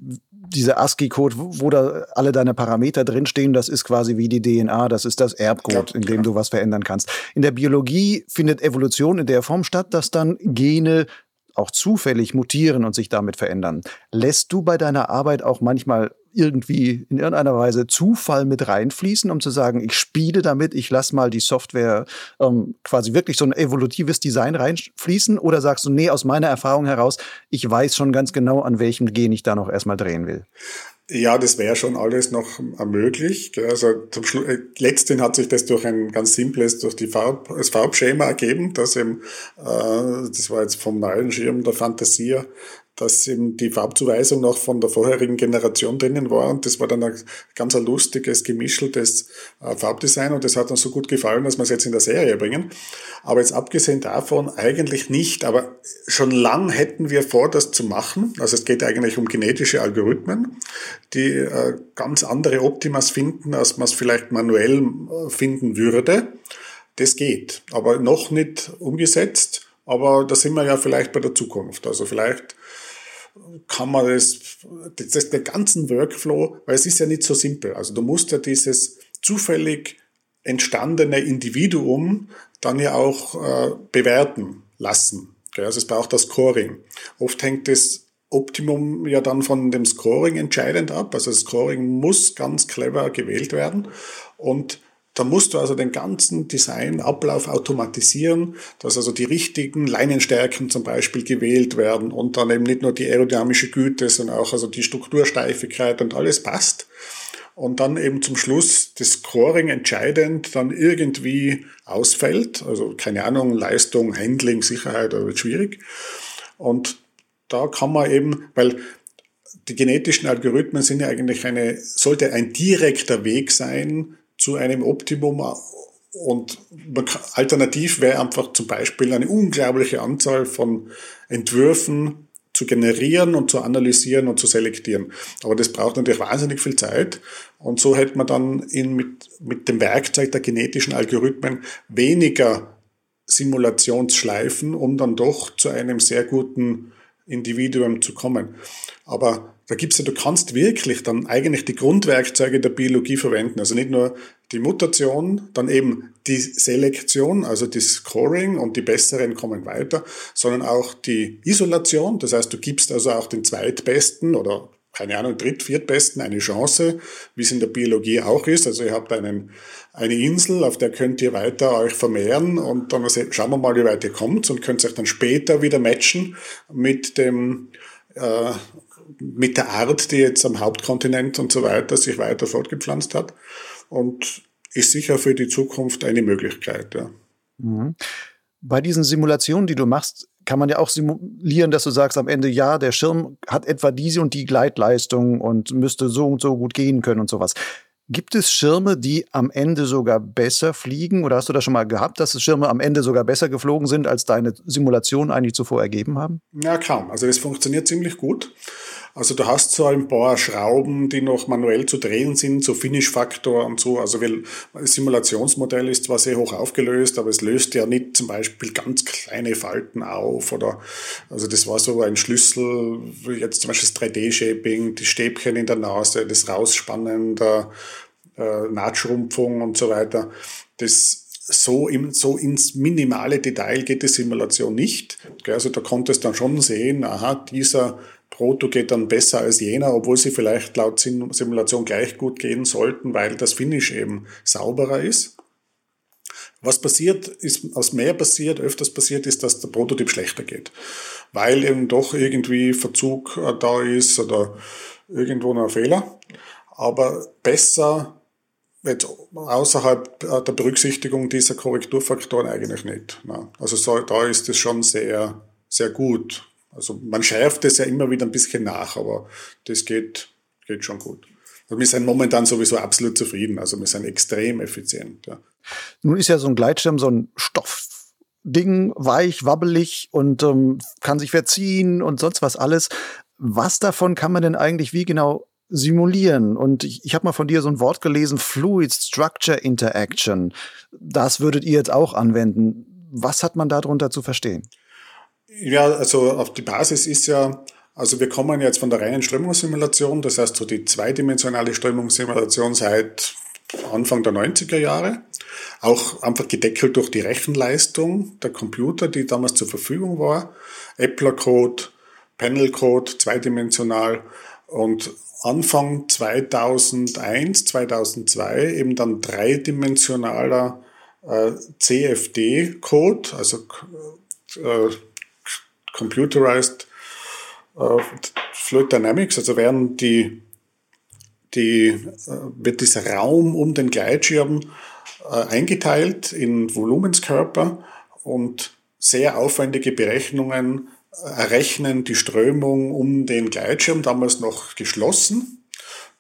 dieser ASCII-Code, wo da alle deine Parameter drinstehen, das ist quasi wie die DNA, das ist das Erbcode, in dem du was verändern kannst. In der Biologie findet Evolution in der Form statt, dass dann Gene auch zufällig mutieren und sich damit verändern. Lässt du bei deiner Arbeit auch manchmal irgendwie in irgendeiner Weise Zufall mit reinfließen, um zu sagen, ich spiele damit, ich lasse mal die Software ähm, quasi wirklich so ein evolutives Design reinfließen? Oder sagst du, nee, aus meiner Erfahrung heraus, ich weiß schon ganz genau, an welchem Gen ich da noch erstmal drehen will? Ja, das wäre schon alles noch möglich. Also zum Schluss, äh, letztendlich hat sich das durch ein ganz simples, durch die Farb, das Farbschema ergeben, dass eben, äh, das war jetzt vom neuen Schirm der Fantasia, dass eben die Farbzuweisung noch von der vorherigen Generation drinnen war und das war dann ein ganz ein lustiges, gemischeltes äh, Farbdesign und das hat uns so gut gefallen, dass wir es jetzt in der Serie bringen. Aber jetzt abgesehen davon eigentlich nicht, aber schon lang hätten wir vor, das zu machen. Also es geht eigentlich um genetische Algorithmen, die äh, ganz andere Optimas finden, als man es vielleicht manuell äh, finden würde. Das geht, aber noch nicht umgesetzt. Aber da sind wir ja vielleicht bei der Zukunft. Also vielleicht kann man das, das, den ganzen Workflow, weil es ist ja nicht so simpel. Also du musst ja dieses zufällig entstandene Individuum dann ja auch äh, bewerten lassen. Also es braucht das Scoring. Oft hängt das Optimum ja dann von dem Scoring entscheidend ab. Also das Scoring muss ganz clever gewählt werden und da musst du also den ganzen Designablauf automatisieren, dass also die richtigen Leinenstärken zum Beispiel gewählt werden und dann eben nicht nur die aerodynamische Güte, sondern auch also die Struktursteifigkeit und alles passt. Und dann eben zum Schluss das Scoring entscheidend dann irgendwie ausfällt. Also keine Ahnung, Leistung, Handling, Sicherheit, da wird schwierig. Und da kann man eben, weil die genetischen Algorithmen sind ja eigentlich eine, sollte ein direkter Weg sein, zu einem Optimum und alternativ wäre einfach zum Beispiel eine unglaubliche Anzahl von Entwürfen zu generieren und zu analysieren und zu selektieren. Aber das braucht natürlich wahnsinnig viel Zeit. Und so hätte man dann in, mit, mit dem Werkzeug der genetischen Algorithmen weniger Simulationsschleifen, um dann doch zu einem sehr guten Individuum zu kommen. Aber da gibt's ja, du kannst wirklich dann eigentlich die Grundwerkzeuge der Biologie verwenden. Also nicht nur die Mutation, dann eben die Selektion, also die Scoring und die besseren kommen weiter, sondern auch die Isolation. Das heißt, du gibst also auch den Zweitbesten oder keine Ahnung, Dritt-, Viertbesten eine Chance, wie es in der Biologie auch ist. Also ihr habt einen, eine Insel, auf der könnt ihr weiter euch vermehren und dann schauen wir mal, wie weit ihr kommt und könnt euch dann später wieder matchen mit dem, äh, mit der Art, die jetzt am Hauptkontinent und so weiter sich weiter fortgepflanzt hat. Und ist sicher für die Zukunft eine Möglichkeit. Ja. Mhm. Bei diesen Simulationen, die du machst, kann man ja auch simulieren, dass du sagst am Ende, ja, der Schirm hat etwa diese und die Gleitleistung und müsste so und so gut gehen können und sowas. Gibt es Schirme, die am Ende sogar besser fliegen? Oder hast du das schon mal gehabt, dass Schirme am Ende sogar besser geflogen sind, als deine Simulationen eigentlich zuvor ergeben haben? Ja, kaum. Also das funktioniert ziemlich gut. Also du hast so ein paar Schrauben, die noch manuell zu drehen sind, so Finish-Faktor und so. Also weil das Simulationsmodell ist zwar sehr hoch aufgelöst, aber es löst ja nicht zum Beispiel ganz kleine Falten auf oder also das war so ein Schlüssel, jetzt zum Beispiel das 3D-Shaping, die Stäbchen in der Nase, das Rausspannen der äh, Nahtschrumpfung und so weiter. Das so, im, so ins minimale Detail geht die Simulation nicht. Also da konntest dann schon sehen, aha, dieser Proto geht dann besser als jener, obwohl sie vielleicht laut Simulation gleich gut gehen sollten, weil das Finish eben sauberer ist. Was passiert, ist, was mehr passiert, öfters passiert, ist, dass der Prototyp schlechter geht. Weil eben doch irgendwie Verzug äh, da ist oder irgendwo noch ein Fehler. Aber besser jetzt außerhalb äh, der Berücksichtigung dieser Korrekturfaktoren eigentlich nicht. Also so, da ist es schon sehr, sehr gut also man schärft es ja immer wieder ein bisschen nach, aber das geht, geht schon gut. Also wir sind momentan sowieso absolut zufrieden. Also wir sind extrem effizient. Ja. Nun ist ja so ein Gleitschirm so ein Stoffding, weich, wabbelig und ähm, kann sich verziehen und sonst was alles. Was davon kann man denn eigentlich wie genau simulieren? Und ich, ich habe mal von dir so ein Wort gelesen, Fluid Structure Interaction. Das würdet ihr jetzt auch anwenden. Was hat man darunter zu verstehen? Ja, also auf die Basis ist ja, also wir kommen jetzt von der reinen Strömungssimulation, das heißt so die zweidimensionale Strömungssimulation seit Anfang der 90er Jahre. Auch einfach gedeckelt durch die Rechenleistung der Computer, die damals zur Verfügung war. Epler-Code, Panel-Code, zweidimensional. Und Anfang 2001, 2002 eben dann dreidimensionaler äh, CFD-Code, also äh, Computerized äh, Fluid Dynamics, also werden die, die, äh, wird dieser Raum um den Gleitschirm äh, eingeteilt in Volumenskörper und sehr aufwendige Berechnungen errechnen die Strömung um den Gleitschirm, damals noch geschlossen.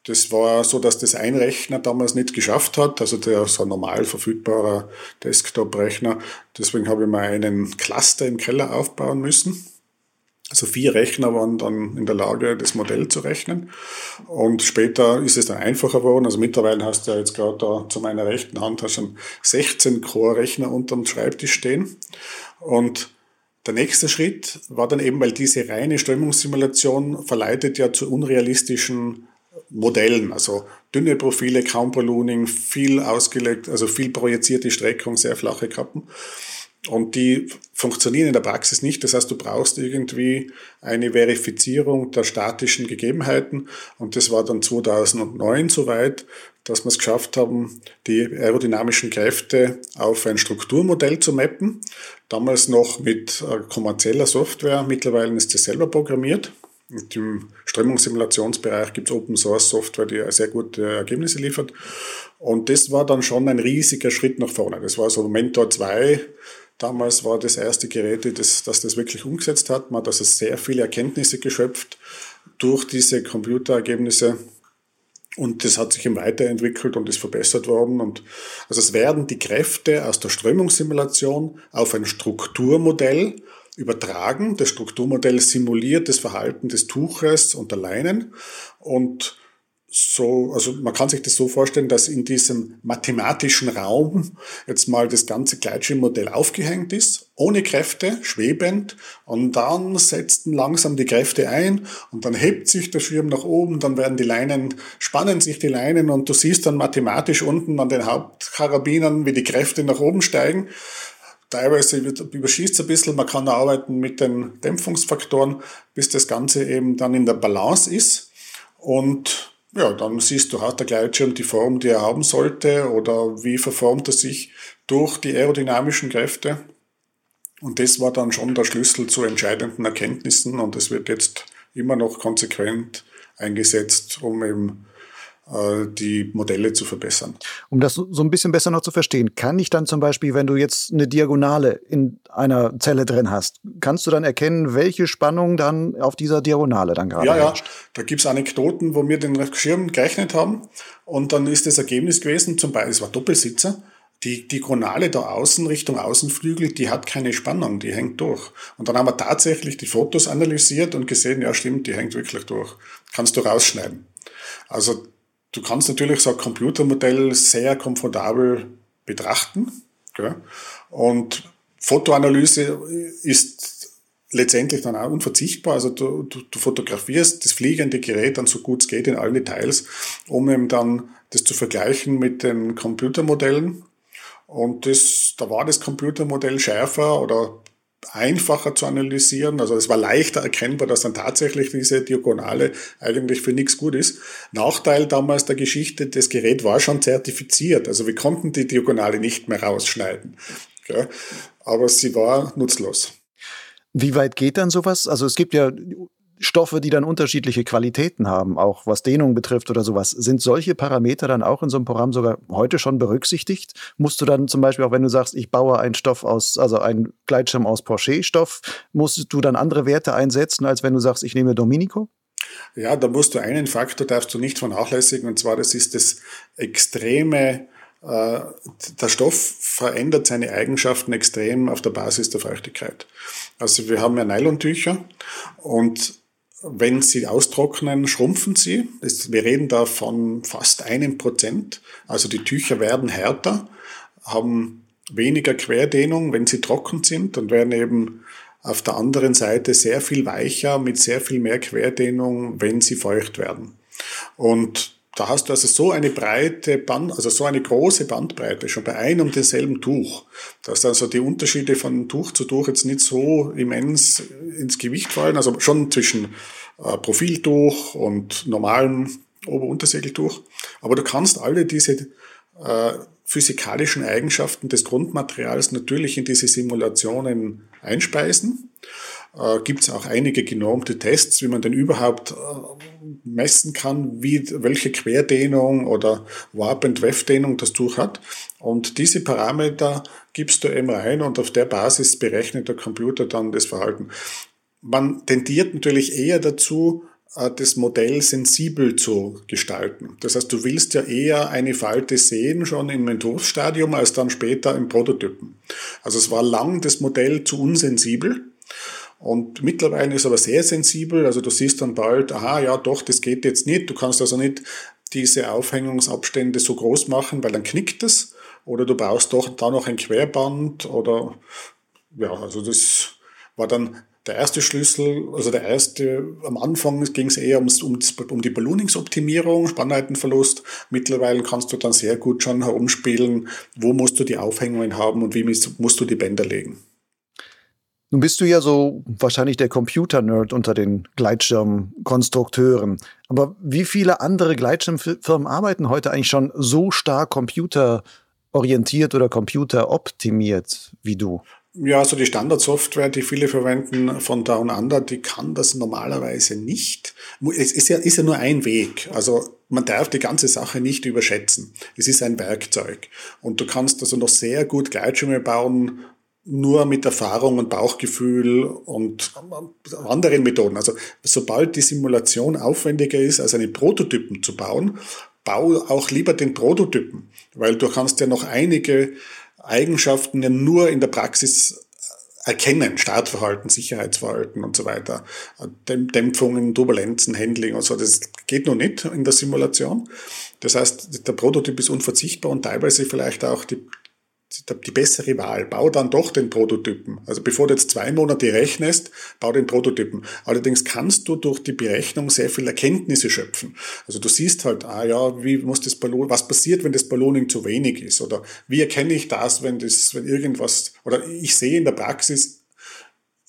Das war so, dass das ein Rechner damals nicht geschafft hat, also der so ein normal verfügbarer Desktop-Rechner. Deswegen habe ich mal einen Cluster im Keller aufbauen müssen. Also vier Rechner waren dann in der Lage, das Modell zu rechnen. Und später ist es dann einfacher geworden. Also mittlerweile hast du ja jetzt gerade da zu meiner rechten Hand hast schon 16 Core-Rechner unterm Schreibtisch stehen. Und der nächste Schritt war dann eben, weil diese reine Strömungssimulation verleitet ja zu unrealistischen Modellen, also dünne Profile, kaum Ballooning, viel ausgelegt, also viel projizierte Streckung, sehr flache Kappen. Und die funktionieren in der Praxis nicht. Das heißt, du brauchst irgendwie eine Verifizierung der statischen Gegebenheiten. Und das war dann 2009 soweit, dass wir es geschafft haben, die aerodynamischen Kräfte auf ein Strukturmodell zu mappen. Damals noch mit äh, kommerzieller Software. Mittlerweile ist das selber programmiert. Und Im Strömungssimulationsbereich gibt es Open Source Software, die sehr gute Ergebnisse liefert. Und das war dann schon ein riesiger Schritt nach vorne. Das war so Mentor 2 Damals war das erste Gerät, das, das das wirklich umgesetzt hat. Man hat also sehr viele Erkenntnisse geschöpft durch diese Computerergebnisse. Und das hat sich eben weiterentwickelt und ist verbessert worden. Und also es werden die Kräfte aus der Strömungssimulation auf ein Strukturmodell übertragen. Das Strukturmodell simuliert das Verhalten des Tuches und der Leinen und so, also man kann sich das so vorstellen, dass in diesem mathematischen Raum jetzt mal das ganze Gleitschirmmodell aufgehängt ist, ohne Kräfte, schwebend, und dann setzen langsam die Kräfte ein und dann hebt sich der Schirm nach oben, dann werden die Leinen, spannen sich die Leinen und du siehst dann mathematisch unten an den Hauptkarabinern, wie die Kräfte nach oben steigen. Teilweise überschießt es ein bisschen, man kann arbeiten mit den Dämpfungsfaktoren, bis das Ganze eben dann in der Balance ist. Und ja, dann siehst du, hat der Gleitschirm die Form, die er haben sollte oder wie verformt er sich durch die aerodynamischen Kräfte. Und das war dann schon der Schlüssel zu entscheidenden Erkenntnissen und es wird jetzt immer noch konsequent eingesetzt, um eben die Modelle zu verbessern. Um das so ein bisschen besser noch zu verstehen, kann ich dann zum Beispiel, wenn du jetzt eine Diagonale in einer Zelle drin hast, kannst du dann erkennen, welche Spannung dann auf dieser Diagonale dann gerade Ja, herrscht? ja, da gibt's Anekdoten, wo wir den Schirm gerechnet haben und dann ist das Ergebnis gewesen, zum Beispiel, es war Doppelsitzer, die, Chronale da außen Richtung Außenflügel, die hat keine Spannung, die hängt durch. Und dann haben wir tatsächlich die Fotos analysiert und gesehen, ja stimmt, die hängt wirklich durch. Kannst du rausschneiden. Also Du kannst natürlich so ein Computermodell sehr komfortabel betrachten. Gell? Und Fotoanalyse ist letztendlich dann auch unverzichtbar. Also du, du, du fotografierst das fliegende Gerät dann so gut es geht in allen Details, um eben dann das zu vergleichen mit den Computermodellen. Und das, da war das Computermodell schärfer oder einfacher zu analysieren. Also es war leichter erkennbar, dass dann tatsächlich diese Diagonale eigentlich für nichts gut ist. Nachteil damals der Geschichte, das Gerät war schon zertifiziert. Also wir konnten die Diagonale nicht mehr rausschneiden. Aber sie war nutzlos. Wie weit geht dann sowas? Also es gibt ja Stoffe, die dann unterschiedliche Qualitäten haben, auch was Dehnung betrifft oder sowas. Sind solche Parameter dann auch in so einem Programm sogar heute schon berücksichtigt? Musst du dann zum Beispiel auch, wenn du sagst, ich baue einen Stoff aus, also einen Gleitschirm aus Porsche-Stoff, musst du dann andere Werte einsetzen, als wenn du sagst, ich nehme Dominico? Ja, da musst du einen Faktor darfst du nicht vernachlässigen, und zwar das ist das extreme äh, der Stoff verändert seine Eigenschaften extrem auf der Basis der Feuchtigkeit. Also wir haben ja Nylontücher und wenn sie austrocknen, schrumpfen sie. wir reden da von fast einem Prozent. Also die Tücher werden härter, haben weniger Querdehnung, wenn sie trocken sind und werden eben auf der anderen Seite sehr viel weicher mit sehr viel mehr Querdehnung, wenn sie feucht werden. Und da hast du also so eine breite Band, also so eine große Bandbreite schon bei einem und demselben Tuch, dass also die Unterschiede von Tuch zu Tuch jetzt nicht so immens ins Gewicht fallen, also schon zwischen äh, Profiltuch und normalem Ober-Untersegeltuch. Aber du kannst alle diese äh, physikalischen Eigenschaften des Grundmaterials natürlich in diese Simulationen einspeisen äh, gibt es auch einige genormte Tests, wie man denn überhaupt äh, messen kann, wie, welche Querdehnung oder Warp- und Weft-Dehnung das Tuch hat. Und diese Parameter gibst du eben rein und auf der Basis berechnet der Computer dann das Verhalten. Man tendiert natürlich eher dazu, äh, das Modell sensibel zu gestalten. Das heißt, du willst ja eher eine Falte sehen schon im Entwurfsstadium als dann später im Prototypen. Also es war lang das Modell zu unsensibel und mittlerweile ist aber sehr sensibel, also du siehst dann bald, aha, ja doch, das geht jetzt nicht. Du kannst also nicht diese Aufhängungsabstände so groß machen, weil dann knickt es. Oder du baust doch da noch ein Querband oder ja, also das war dann der erste Schlüssel, also der erste, am Anfang ging es eher ums, um, um die Ballooningsoptimierung, Spannweitenverlust. Mittlerweile kannst du dann sehr gut schon herumspielen, wo musst du die Aufhängungen haben und wie musst du die Bänder legen. Nun bist du ja so wahrscheinlich der Computer-Nerd unter den Gleitschirmkonstrukteuren. Aber wie viele andere Gleitschirmfirmen arbeiten heute eigentlich schon so stark computerorientiert oder computeroptimiert wie du? Ja, also die Standardsoftware, die viele verwenden von Down Under, die kann das normalerweise nicht. Es ist ja, ist ja nur ein Weg. Also man darf die ganze Sache nicht überschätzen. Es ist ein Werkzeug. Und du kannst also noch sehr gut Gleitschirme bauen, nur mit Erfahrung und Bauchgefühl und anderen Methoden. Also sobald die Simulation aufwendiger ist, als einen Prototypen zu bauen, bau auch lieber den Prototypen, weil du kannst ja noch einige Eigenschaften ja nur in der Praxis erkennen, Startverhalten, Sicherheitsverhalten und so weiter, Dämpfungen, Turbulenzen, Handling und so, das geht noch nicht in der Simulation. Das heißt, der Prototyp ist unverzichtbar und teilweise vielleicht auch die, die bessere Wahl. Bau dann doch den Prototypen. Also bevor du jetzt zwei Monate rechnest, bau den Prototypen. Allerdings kannst du durch die Berechnung sehr viel Erkenntnisse schöpfen. Also du siehst halt, ah ja, wie muss das Ballon, was passiert, wenn das Ballooning zu wenig ist? Oder wie erkenne ich das, wenn das, wenn irgendwas, oder ich sehe in der Praxis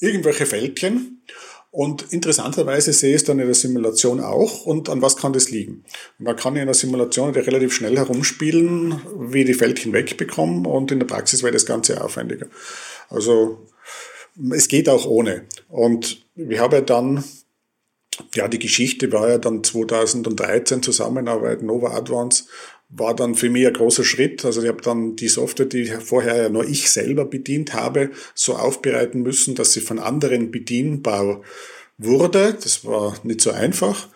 irgendwelche Fältchen und interessanterweise sehe ich es dann in der Simulation auch und an was kann das liegen. Und dann kann in der Simulation relativ schnell herumspielen, wie die Fältchen wegbekommen und in der Praxis wäre das Ganze aufwendiger. Also es geht auch ohne. Und wir haben ja dann, ja, die Geschichte war ja dann 2013 Zusammenarbeit Nova Advance war dann für mich ein großer Schritt. Also ich habe dann die Software, die vorher ja nur ich selber bedient habe, so aufbereiten müssen, dass sie von anderen bedienbar wurde. Das war nicht so einfach.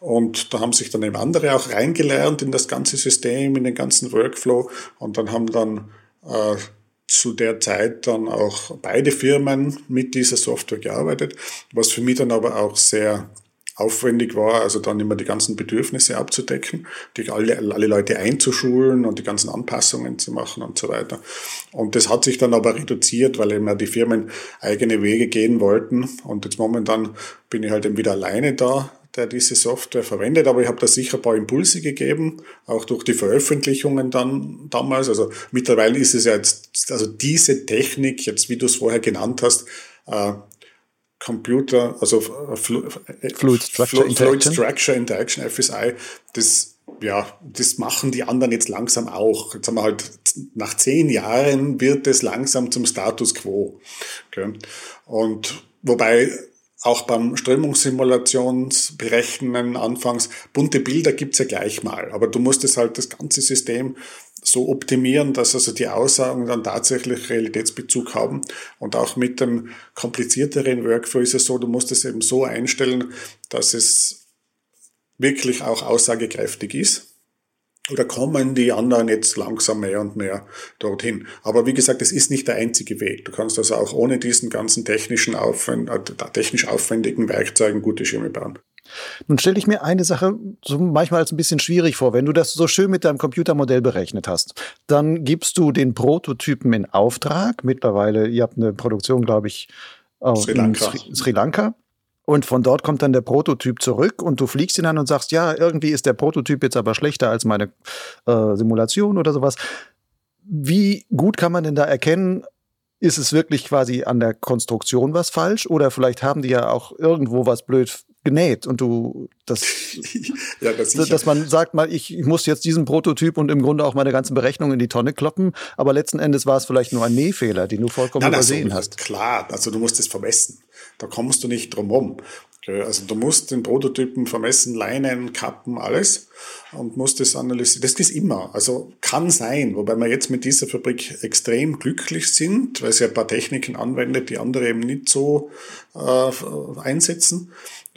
Und da haben sich dann eben andere auch reingelernt in das ganze System, in den ganzen Workflow. Und dann haben dann äh, zu der Zeit dann auch beide Firmen mit dieser Software gearbeitet, was für mich dann aber auch sehr aufwendig war, also dann immer die ganzen Bedürfnisse abzudecken, die alle, alle Leute einzuschulen und die ganzen Anpassungen zu machen und so weiter. Und das hat sich dann aber reduziert, weil eben die Firmen eigene Wege gehen wollten. Und jetzt momentan bin ich halt eben wieder alleine da, der diese Software verwendet, aber ich habe da sicher ein paar Impulse gegeben, auch durch die Veröffentlichungen dann damals. Also mittlerweile ist es ja jetzt, also diese Technik, jetzt wie du es vorher genannt hast, äh, Computer, also äh, äh, Fluid Structure, Fluid, Interaction. Structure Interaction, FSI, das ja, das machen die anderen jetzt langsam auch. Jetzt haben wir halt, nach zehn Jahren wird es langsam zum Status quo. Okay. Und wobei auch beim Strömungssimulationsberechnen anfangs bunte Bilder gibt's ja gleich mal, aber du musst es halt das ganze System so optimieren, dass also die Aussagen dann tatsächlich Realitätsbezug haben. Und auch mit dem komplizierteren Workflow ist es so, du musst es eben so einstellen, dass es wirklich auch aussagekräftig ist. Oder kommen die anderen jetzt langsam mehr und mehr dorthin? Aber wie gesagt, es ist nicht der einzige Weg. Du kannst also auch ohne diesen ganzen technischen Aufwand, äh, technisch aufwendigen Werkzeugen gute Schirme bauen. Nun stelle ich mir eine Sache so manchmal als ein bisschen schwierig vor. Wenn du das so schön mit deinem Computermodell berechnet hast, dann gibst du den Prototypen in Auftrag. Mittlerweile, ihr habt eine Produktion, glaube ich, Sri Lanka. Sri, Sri Lanka. und von dort kommt dann der Prototyp zurück und du fliegst ihn an und sagst, ja, irgendwie ist der Prototyp jetzt aber schlechter als meine äh, Simulation oder sowas. Wie gut kann man denn da erkennen, ist es wirklich quasi an der Konstruktion was falsch oder vielleicht haben die ja auch irgendwo was blöd genäht und du das, ja, das dass man sagt mal, ich, ich muss jetzt diesen Prototyp und im Grunde auch meine ganzen Berechnungen in die Tonne kloppen, aber letzten Endes war es vielleicht nur ein Nähfehler, den du vollkommen Nein, übersehen also, hast. Klar, also du musst es vermessen. Da kommst du nicht drum rum. Also du musst den Prototypen vermessen, Leinen, Kappen, alles und musst das analysieren. Das ist immer. Also kann sein, wobei wir jetzt mit dieser Fabrik extrem glücklich sind, weil sie ein paar Techniken anwendet, die andere eben nicht so äh, einsetzen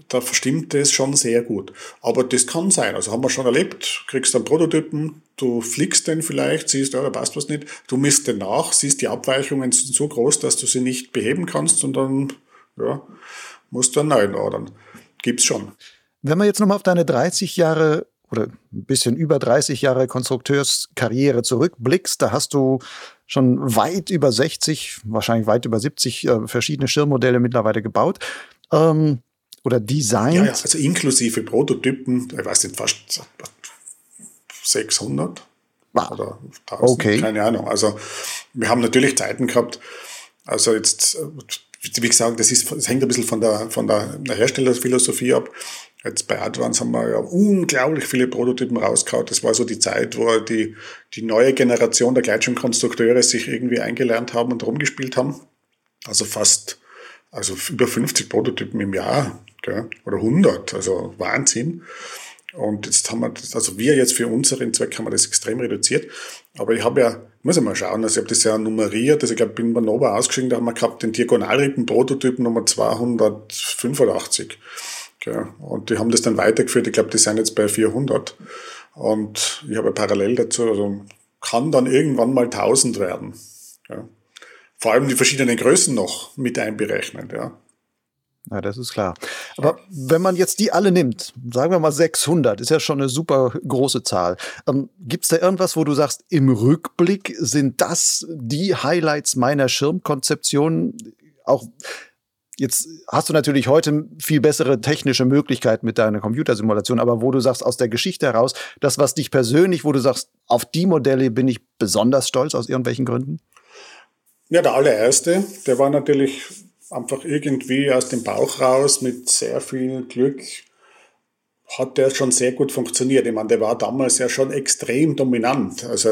da stimmt das schon sehr gut. Aber das kann sein. Also haben wir schon erlebt, kriegst einen Prototypen, du fliegst den vielleicht, siehst, ja, da passt was nicht, du misst den nach, siehst, die Abweichungen sind so groß, dass du sie nicht beheben kannst und dann, ja, musst du einen neuen ordern. Gibt's schon. Wenn man jetzt nochmal auf deine 30 Jahre oder ein bisschen über 30 Jahre Konstrukteurskarriere zurückblickst, da hast du schon weit über 60, wahrscheinlich weit über 70 äh, verschiedene Schirmmodelle mittlerweile gebaut. Ähm, oder designt? Ja, ja, also inklusive Prototypen, ich weiß nicht, fast 600 wow. oder 1000, okay. keine Ahnung. Also wir haben natürlich Zeiten gehabt, also jetzt, wie gesagt, das, ist, das hängt ein bisschen von der, von der Herstellerphilosophie ab. Jetzt bei Advance haben wir ja unglaublich viele Prototypen rausgehauen. Das war so die Zeit, wo die, die neue Generation der Gleitschirmkonstrukteure sich irgendwie eingelernt haben und rumgespielt haben. Also fast, also über 50 Prototypen im Jahr gell? oder 100, also Wahnsinn. Und jetzt haben wir, also wir jetzt für unseren Zweck haben wir das extrem reduziert. Aber ich habe ja, muss ich mal schauen, also ich habe das ja nummeriert, also ich glaube, bin bei Nova ausgeschieden, da haben wir gehabt den Diagonalrippen-Prototyp Nummer 285. Gell? Und die haben das dann weitergeführt, ich glaube, die sind jetzt bei 400. Und ich habe parallel dazu, also kann dann irgendwann mal 1000 werden. Ja. Vor allem die verschiedenen Größen noch mit einberechnen. Ja. Ja, das ist klar. Aber wenn man jetzt die alle nimmt, sagen wir mal 600, ist ja schon eine super große Zahl. Ähm, Gibt es da irgendwas, wo du sagst, im Rückblick sind das die Highlights meiner Schirmkonzeption? Auch jetzt hast du natürlich heute viel bessere technische Möglichkeiten mit deiner Computersimulation, aber wo du sagst, aus der Geschichte heraus, das, was dich persönlich, wo du sagst, auf die Modelle bin ich besonders stolz aus irgendwelchen Gründen? Ja, der allererste, der war natürlich einfach irgendwie aus dem Bauch raus mit sehr viel Glück hat der schon sehr gut funktioniert. Ich meine, der war damals ja schon extrem dominant. Also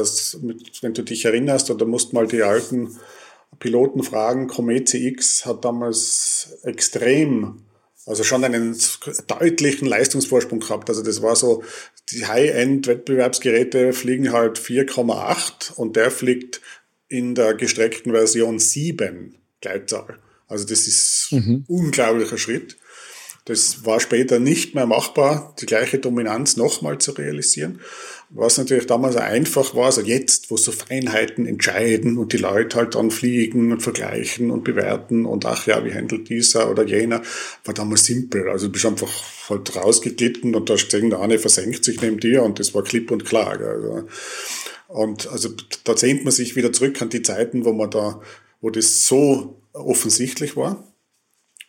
wenn du dich erinnerst, oder musst mal die alten Piloten fragen, Comet CX hat damals extrem, also schon einen deutlichen Leistungsvorsprung gehabt. Also das war so, die High-End-Wettbewerbsgeräte fliegen halt 4,8 und der fliegt in der gestreckten Version 7 Gleitzahl. Also das ist mhm. unglaublicher Schritt. Das war später nicht mehr machbar, die gleiche Dominanz nochmal zu realisieren. Was natürlich damals einfach war, also jetzt, wo so Feinheiten entscheiden und die Leute halt dann fliegen und vergleichen und bewerten und ach ja, wie handelt dieser oder jener, war damals simpel. Also du bist einfach halt rausgeglitten und da steht der eine versenkt sich neben dir und das war klipp und klar. Also, und also da sehnt man sich wieder zurück an die Zeiten, wo man da, wo das so offensichtlich war.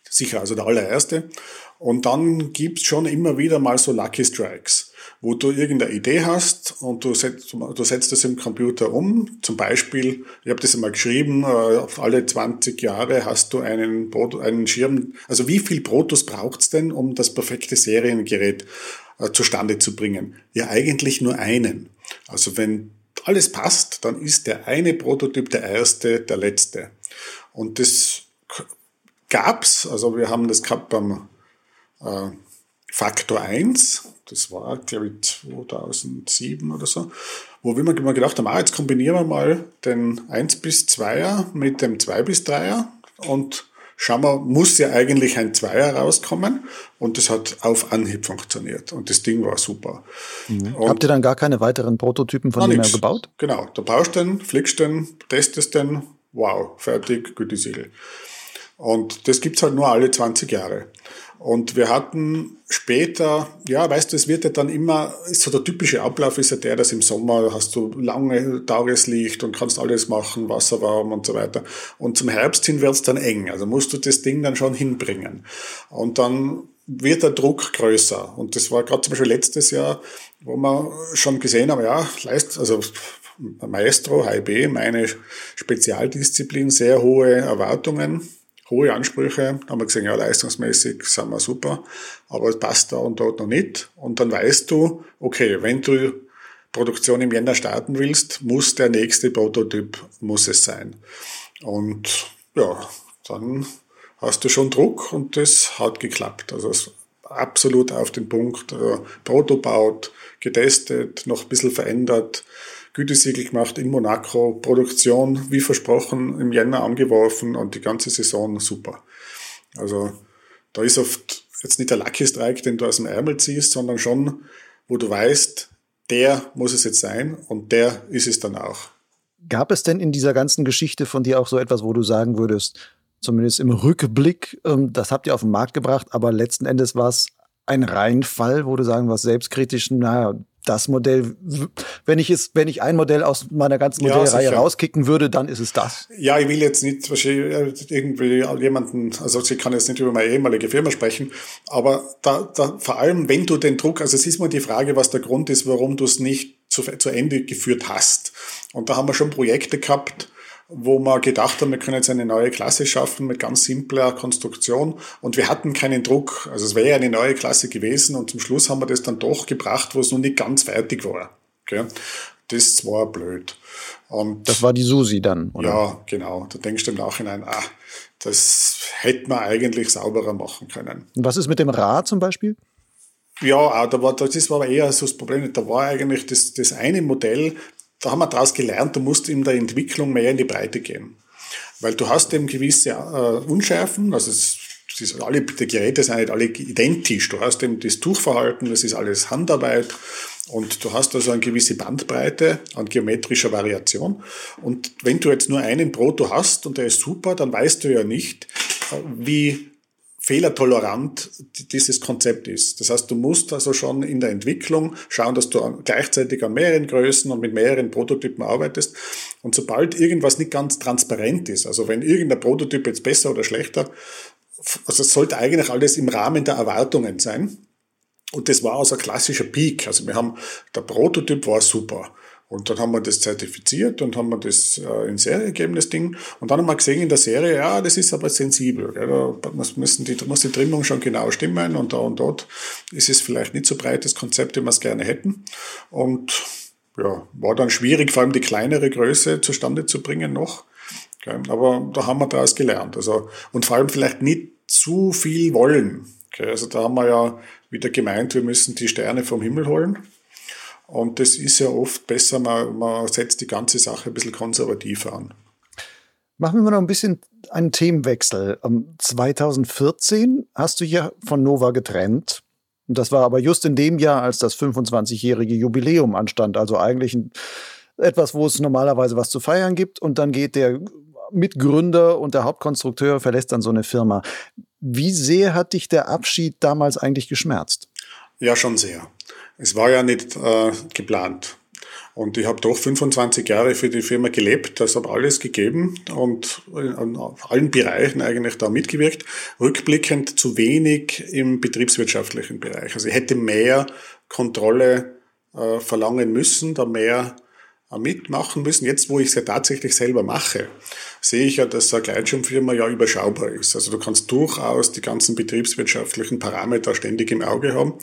Sicher also der allererste. Und dann gibt's schon immer wieder mal so Lucky Strikes, wo du irgendeine Idee hast und du setzt, du setzt das im Computer um. Zum Beispiel, ich habe das einmal geschrieben, äh, alle 20 Jahre hast du einen, einen Schirm. Also wie viel Protos braucht's denn, um das perfekte Seriengerät äh, zustande zu bringen? Ja, eigentlich nur einen. Also wenn alles passt, dann ist der eine Prototyp der erste, der letzte. Und das gab's, also wir haben das gehabt beim äh, Faktor 1, das war, glaube ich, 2007 oder so, wo wir mal gedacht haben, ah, jetzt kombinieren wir mal den 1 bis 2er mit dem 2 bis 3er und schauen wir, muss ja eigentlich ein Zweier rauskommen und das hat auf Anhieb funktioniert und das Ding war super. Mhm. Habt ihr dann gar keine weiteren Prototypen von dem her gebaut? Genau, du baust den, fliegst den, testest den, wow, fertig, Gütesiegel. Und das gibt's halt nur alle 20 Jahre. Und wir hatten später, ja, weißt du, es wird ja dann immer, so der typische Ablauf ist ja der, dass im Sommer hast du lange Tageslicht und kannst alles machen, Wasser warm und so weiter. Und zum Herbst hin wird's dann eng. Also musst du das Ding dann schon hinbringen. Und dann wird der Druck größer. Und das war gerade zum Beispiel letztes Jahr, wo wir schon gesehen haben, ja, leist, also Maestro, HIB, meine Spezialdisziplin, sehr hohe Erwartungen, hohe Ansprüche. Da haben wir gesehen, ja, leistungsmäßig sind wir super, aber es passt da und dort noch nicht. Und dann weißt du, okay, wenn du Produktion im Jänner starten willst, muss der nächste Prototyp, muss es sein. Und ja, dann hast du schon Druck und das hat geklappt. Also absolut auf den Punkt, äh, Proto baut, getestet, noch ein bisschen verändert, Gütesiegel gemacht in Monaco, Produktion wie versprochen im Jänner angeworfen und die ganze Saison super. Also da ist oft jetzt nicht der Lucky Strike, den du aus dem Ärmel ziehst, sondern schon, wo du weißt, der muss es jetzt sein und der ist es dann auch. Gab es denn in dieser ganzen Geschichte von dir auch so etwas, wo du sagen würdest, zumindest im Rückblick, ähm, das habt ihr auf den Markt gebracht, aber letzten Endes war es ein Reinfall, wo du sagen was selbstkritisch, naja, das Modell, wenn ich es, wenn ich ein Modell aus meiner ganzen Modellreihe ja, rauskicken würde, dann ist es das. Ja, ich will jetzt nicht wahrscheinlich irgendwie jemanden, also ich kann jetzt nicht über meine ehemalige Firma sprechen, aber da, da vor allem, wenn du den Druck, also es ist mal die Frage, was der Grund ist, warum du es nicht zu, zu Ende geführt hast. Und da haben wir schon Projekte gehabt, wo wir gedacht haben, wir können jetzt eine neue Klasse schaffen mit ganz simpler Konstruktion und wir hatten keinen Druck. Also es wäre eine neue Klasse gewesen und zum Schluss haben wir das dann doch gebracht, wo es noch nicht ganz fertig war. Okay? Das war blöd. Und das war die Susi dann, oder? Ja, genau. Da denkst du im Nachhinein, ah, das hätte man eigentlich sauberer machen können. Und was ist mit dem Rad zum Beispiel? Ja, da war, das war aber eher so das Problem. Da war eigentlich das, das eine Modell, da haben wir daraus gelernt, du musst in der Entwicklung mehr in die Breite gehen. Weil du hast eben gewisse äh, Unschärfen, also es, ist alle, die Geräte sind nicht alle identisch. Du hast eben das Tuchverhalten, das ist alles Handarbeit und du hast also eine gewisse Bandbreite an geometrischer Variation. Und wenn du jetzt nur einen Proto hast und der ist super, dann weißt du ja nicht, äh, wie fehlertolerant dieses Konzept ist. Das heißt, du musst also schon in der Entwicklung schauen, dass du gleichzeitig an mehreren Größen und mit mehreren Prototypen arbeitest. Und sobald irgendwas nicht ganz transparent ist, also wenn irgendein Prototyp jetzt besser oder schlechter, also es sollte eigentlich alles im Rahmen der Erwartungen sein. Und das war also ein klassischer Peak. Also wir haben, der Prototyp war super. Und dann haben wir das zertifiziert und haben wir das äh, in Serie gegeben, das Ding. Und dann haben wir gesehen in der Serie, ja, das ist aber sensibel. Ja, da müssen die, muss die Trimmung schon genau stimmen und da und dort ist es vielleicht nicht so breites Konzept, wie wir es gerne hätten. Und ja, war dann schwierig, vor allem die kleinere Größe zustande zu bringen noch. Okay, aber da haben wir daraus gelernt. Also, und vor allem vielleicht nicht zu viel wollen. Okay, also da haben wir ja wieder gemeint, wir müssen die Sterne vom Himmel holen. Und das ist ja oft besser, man, man setzt die ganze Sache ein bisschen konservativer an. Machen wir noch ein bisschen einen Themenwechsel. 2014 ähm, hast du ja von Nova getrennt. Und das war aber just in dem Jahr, als das 25-jährige Jubiläum anstand. Also eigentlich ein, etwas, wo es normalerweise was zu feiern gibt. Und dann geht der Mitgründer und der Hauptkonstrukteur verlässt dann so eine Firma. Wie sehr hat dich der Abschied damals eigentlich geschmerzt? Ja, schon sehr. Es war ja nicht äh, geplant. Und ich habe doch 25 Jahre für die Firma gelebt, das habe alles gegeben und in allen Bereichen eigentlich da mitgewirkt. Rückblickend zu wenig im betriebswirtschaftlichen Bereich. Also ich hätte mehr Kontrolle äh, verlangen müssen, da mehr mitmachen müssen. Jetzt, wo ich es ja tatsächlich selber mache, sehe ich ja, dass eine Gleitschirmfirma ja überschaubar ist. Also du kannst durchaus die ganzen betriebswirtschaftlichen Parameter ständig im Auge haben.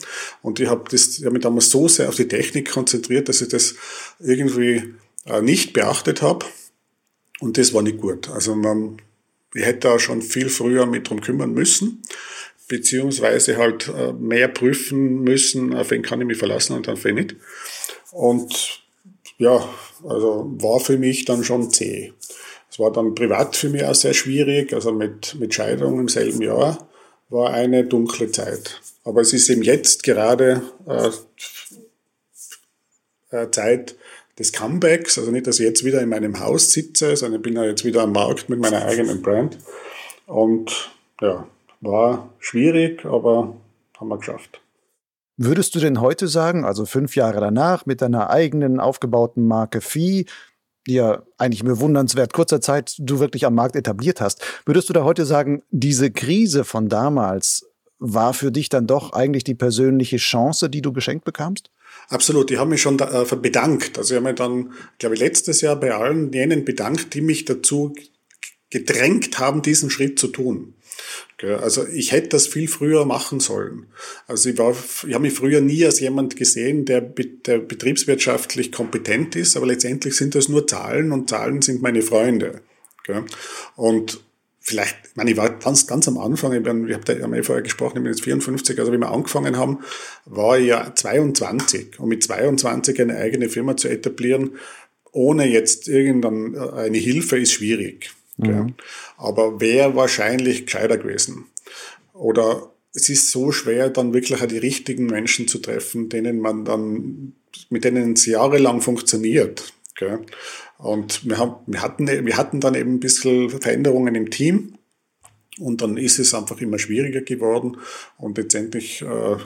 Und ich habe das, mich damals so sehr auf die Technik konzentriert, dass ich das irgendwie äh, nicht beachtet habe. Und das war nicht gut. Also man, ich hätte da schon viel früher mit drum kümmern müssen, beziehungsweise halt äh, mehr prüfen müssen, auf wen kann ich mich verlassen und auf wen nicht. Und ja, also war für mich dann schon zäh. Es war dann privat für mich auch sehr schwierig, also mit, mit Scheidung im selben Jahr war eine dunkle Zeit. Aber es ist eben jetzt gerade äh, äh, Zeit des Comebacks, also nicht, dass ich jetzt wieder in meinem Haus sitze, sondern ich bin ja jetzt wieder am Markt mit meiner eigenen Brand. Und ja, war schwierig, aber haben wir geschafft. Würdest du denn heute sagen, also fünf Jahre danach, mit deiner eigenen aufgebauten Marke Vieh, die ja eigentlich bewundernswert kurzer Zeit du wirklich am Markt etabliert hast, würdest du da heute sagen, diese Krise von damals war für dich dann doch eigentlich die persönliche Chance, die du geschenkt bekamst? Absolut, ich habe mich schon äh, bedankt. Also ich habe mich dann, glaube ich, letztes Jahr bei allen jenen bedankt, die mich dazu gedrängt haben, diesen Schritt zu tun. Also ich hätte das viel früher machen sollen. Also ich, war, ich habe mich früher nie als jemand gesehen, der, der betriebswirtschaftlich kompetent ist, aber letztendlich sind das nur Zahlen und Zahlen sind meine Freunde. Und vielleicht, ich meine, ich war ganz, ganz am Anfang, ich, bin, ich habe da ja eh vorher gesprochen, ich bin jetzt 54, also wie wir angefangen haben, war ich ja 22. Und mit 22 eine eigene Firma zu etablieren, ohne jetzt irgendeine Hilfe, ist schwierig. Mhm. Aber wäre wahrscheinlich gescheiter gewesen. Oder es ist so schwer, dann wirklich die richtigen Menschen zu treffen, denen man dann, mit denen es jahrelang funktioniert. Gell? Und wir, haben, wir, hatten, wir hatten dann eben ein bisschen Veränderungen im Team und dann ist es einfach immer schwieriger geworden und letztendlich äh,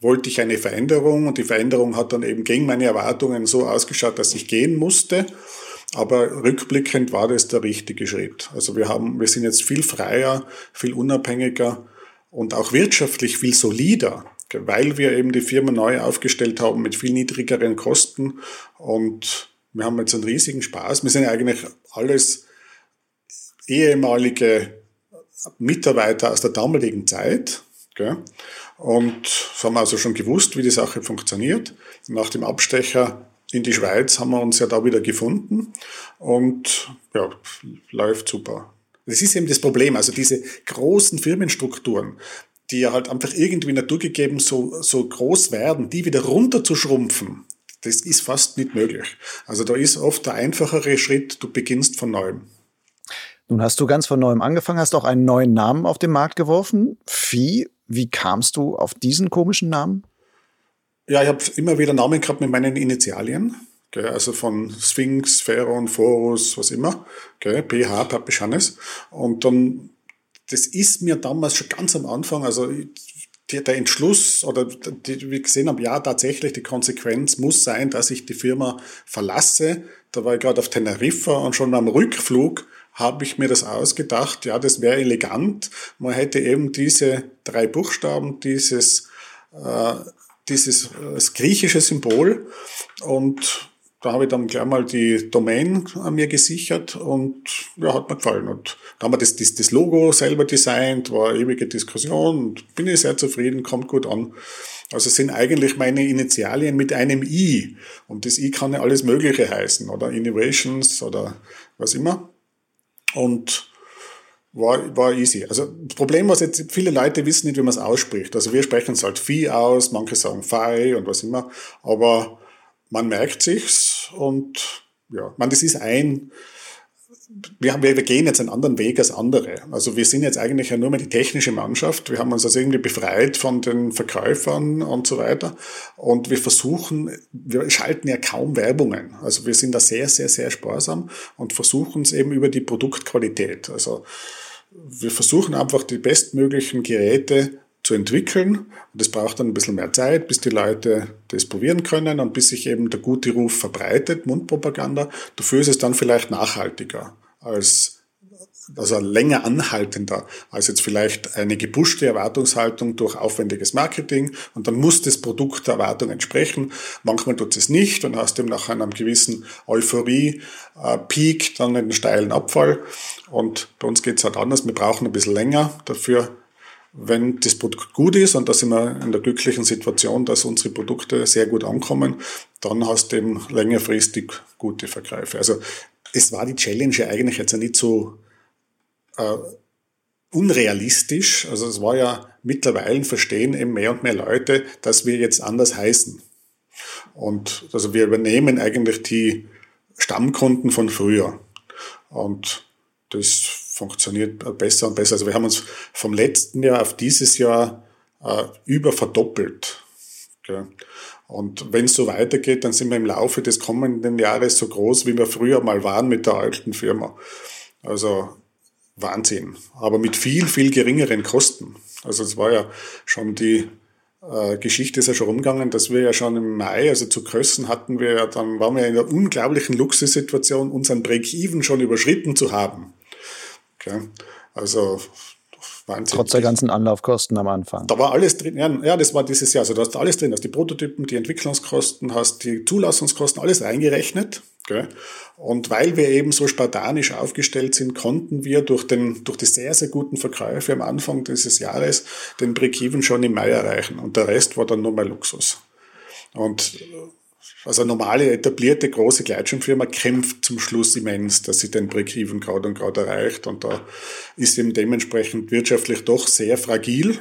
wollte ich eine Veränderung und die Veränderung hat dann eben gegen meine Erwartungen so ausgeschaut, dass ich gehen musste. Aber rückblickend war das der richtige Schritt. Also wir haben, wir sind jetzt viel freier, viel unabhängiger und auch wirtschaftlich viel solider, weil wir eben die Firma neu aufgestellt haben mit viel niedrigeren Kosten und wir haben jetzt einen riesigen Spaß. Wir sind eigentlich alles ehemalige Mitarbeiter aus der damaligen Zeit. Gell? Und haben also schon gewusst, wie die Sache funktioniert. Nach dem Abstecher in die Schweiz haben wir uns ja da wieder gefunden und ja, läuft super. Das ist eben das Problem, also diese großen Firmenstrukturen, die ja halt einfach irgendwie naturgegeben so, so groß werden, die wieder runterzuschrumpfen, das ist fast nicht möglich. Also da ist oft der einfachere Schritt, du beginnst von neuem. Nun hast du ganz von neuem angefangen, hast auch einen neuen Namen auf den Markt geworfen. Vieh, wie kamst du auf diesen komischen Namen? Ja, ich habe immer wieder Namen gehabt mit meinen Initialien. Gell, also von Sphinx, Pharaon, Phorus, was immer. Gell, PH, Papisch Hannes. Und dann, das ist mir damals schon ganz am Anfang, also der Entschluss oder die, wie gesehen habe, ja, tatsächlich die Konsequenz muss sein, dass ich die Firma verlasse. Da war ich gerade auf Teneriffa und schon am Rückflug habe ich mir das ausgedacht. Ja, das wäre elegant. Man hätte eben diese drei Buchstaben, dieses äh, dieses äh, griechische Symbol und da habe ich dann gleich mal die Domain an mir gesichert und ja, hat mir gefallen. Und da haben wir das, das, das Logo selber designt, war ewige Diskussion und bin ich sehr zufrieden, kommt gut an. Also sind eigentlich meine Initialien mit einem I. Und das I kann ja alles Mögliche heißen oder Innovations oder was immer. Und war, war easy. Also das Problem was jetzt, viele Leute wissen nicht, wie man es ausspricht. Also wir sprechen es halt Vieh aus, manche sagen Fei und was immer, aber man merkt sich's und ja, man, das ist ein, wir, wir, wir gehen jetzt einen anderen Weg als andere. Also wir sind jetzt eigentlich ja nur mehr die technische Mannschaft. Wir haben uns also irgendwie befreit von den Verkäufern und so weiter. Und wir versuchen, wir schalten ja kaum Werbungen. Also wir sind da sehr, sehr, sehr sparsam und versuchen es eben über die Produktqualität. Also wir versuchen einfach die bestmöglichen Geräte zu entwickeln. Und das braucht dann ein bisschen mehr Zeit, bis die Leute das probieren können und bis sich eben der gute Ruf verbreitet, Mundpropaganda. Dafür ist es dann vielleicht nachhaltiger als also länger anhaltender als jetzt vielleicht eine gepushte Erwartungshaltung durch aufwendiges Marketing und dann muss das Produkt der Erwartung entsprechen. Manchmal tut es nicht und hast eben nach einem gewissen Euphorie-Peak äh, dann einen steilen Abfall und bei uns geht es halt anders. Wir brauchen ein bisschen länger dafür, wenn das Produkt gut ist und da sind wir in der glücklichen Situation, dass unsere Produkte sehr gut ankommen, dann hast du eben längerfristig gute Verkäufe. Also es war die Challenge eigentlich jetzt nicht so äh, unrealistisch. Also es war ja mittlerweile verstehen eben mehr und mehr Leute, dass wir jetzt anders heißen. Und also wir übernehmen eigentlich die Stammkunden von früher. Und das funktioniert besser und besser. Also wir haben uns vom letzten Jahr auf dieses Jahr äh, über verdoppelt. Okay. Und wenn es so weitergeht, dann sind wir im Laufe des kommenden Jahres so groß, wie wir früher mal waren mit der alten Firma. Also Wahnsinn, aber mit viel, viel geringeren Kosten. Also es war ja schon die äh, Geschichte ist ja schon rumgegangen, dass wir ja schon im Mai, also zu Krössen hatten wir ja, dann waren wir in einer unglaublichen Luxussituation, unseren Break-Even schon überschritten zu haben. Okay. Also Wahnsinn. Trotz der ganzen Anlaufkosten am Anfang. Da war alles drin. Ja, das war dieses Jahr. Also du hast alles drin. Hast die Prototypen, die Entwicklungskosten, hast die Zulassungskosten, alles reingerechnet. Gell? Und weil wir eben so spartanisch aufgestellt sind, konnten wir durch, den, durch die sehr, sehr guten Verkäufe am Anfang dieses Jahres den Break-Even schon im Mai erreichen. Und der Rest war dann nur mal Luxus. Und also eine normale, etablierte, große Gleitschirmfirma kämpft zum Schluss immens, dass sie den Break-Even gerade und gerade erreicht. Und da ist eben dementsprechend wirtschaftlich doch sehr fragil.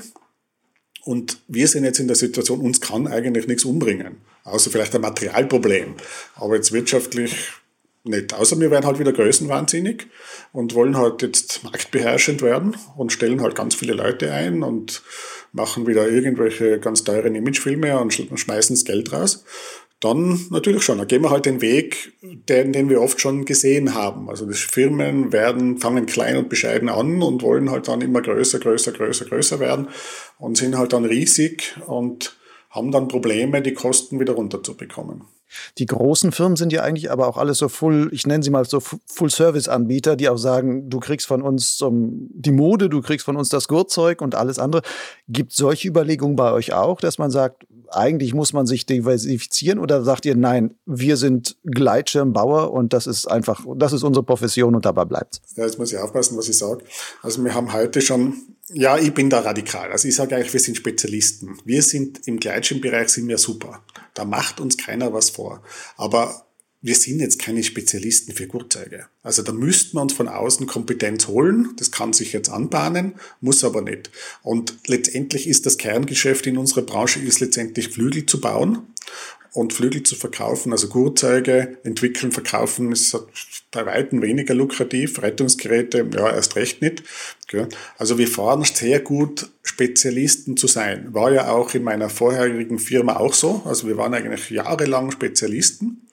Und wir sind jetzt in der Situation, uns kann eigentlich nichts umbringen. Außer vielleicht ein Materialproblem. Aber jetzt wirtschaftlich nicht. Außer wir werden halt wieder größenwahnsinnig und wollen halt jetzt marktbeherrschend werden und stellen halt ganz viele Leute ein und machen wieder irgendwelche ganz teuren Imagefilme und schmeißen das Geld raus dann natürlich schon. Dann gehen wir halt den Weg, den, den wir oft schon gesehen haben. Also die Firmen werden, fangen klein und bescheiden an und wollen halt dann immer größer, größer, größer, größer werden und sind halt dann riesig und haben dann Probleme, die Kosten wieder runterzubekommen. Die großen Firmen sind ja eigentlich aber auch alles so Full, ich nenne sie mal so Full-Service-Anbieter, die auch sagen, du kriegst von uns um, die Mode, du kriegst von uns das Gurtzeug und alles andere. Gibt solche Überlegungen bei euch auch, dass man sagt, eigentlich muss man sich diversifizieren oder sagt ihr, nein, wir sind Gleitschirmbauer und das ist einfach, das ist unsere Profession und dabei bleibt Ja, jetzt muss ich aufpassen, was ich sage. Also wir haben heute schon ja, ich bin da radikal. Also ich sage eigentlich, wir sind Spezialisten. Wir sind im Gleitschirmbereich sind wir super. Da macht uns keiner was vor. Aber wir sind jetzt keine Spezialisten für Gurtzeuge. Also da müssten wir uns von außen Kompetenz holen. Das kann sich jetzt anbahnen, muss aber nicht. Und letztendlich ist das Kerngeschäft in unserer Branche ist letztendlich Flügel zu bauen und Flügel zu verkaufen, also Gurtzeuge entwickeln, verkaufen, ist bei Weitem weniger lukrativ. Rettungsgeräte, ja, erst recht nicht. Also wir fahren sehr gut, Spezialisten zu sein. War ja auch in meiner vorherigen Firma auch so. Also wir waren eigentlich jahrelang Spezialisten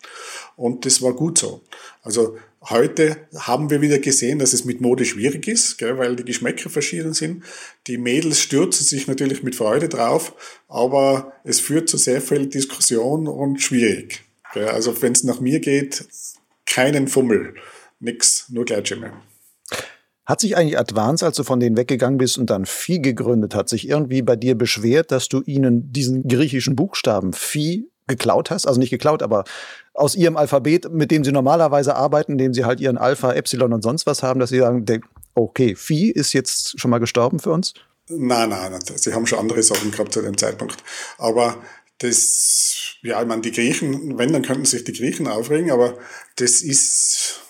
und das war gut so. Also Heute haben wir wieder gesehen, dass es mit Mode schwierig ist, gell, weil die Geschmäcker verschieden sind. Die Mädels stürzen sich natürlich mit Freude drauf, aber es führt zu sehr viel Diskussion und schwierig. Gell. Also wenn es nach mir geht, keinen Fummel, nix, nur Gleitschirme. Hat sich eigentlich Advance, als du von denen weggegangen bist und dann Phi gegründet hat, sich irgendwie bei dir beschwert, dass du ihnen diesen griechischen Buchstaben Phi geklaut hast? Also nicht geklaut, aber aus ihrem Alphabet, mit dem sie normalerweise arbeiten, indem sie halt ihren Alpha, Epsilon und sonst was haben, dass sie sagen, okay, Phi ist jetzt schon mal gestorben für uns? Nein, nein, sie haben schon andere Sachen gehabt zu dem Zeitpunkt. Aber das, ja, ich meine, die Griechen, wenn, dann könnten sich die Griechen aufregen, aber das ist,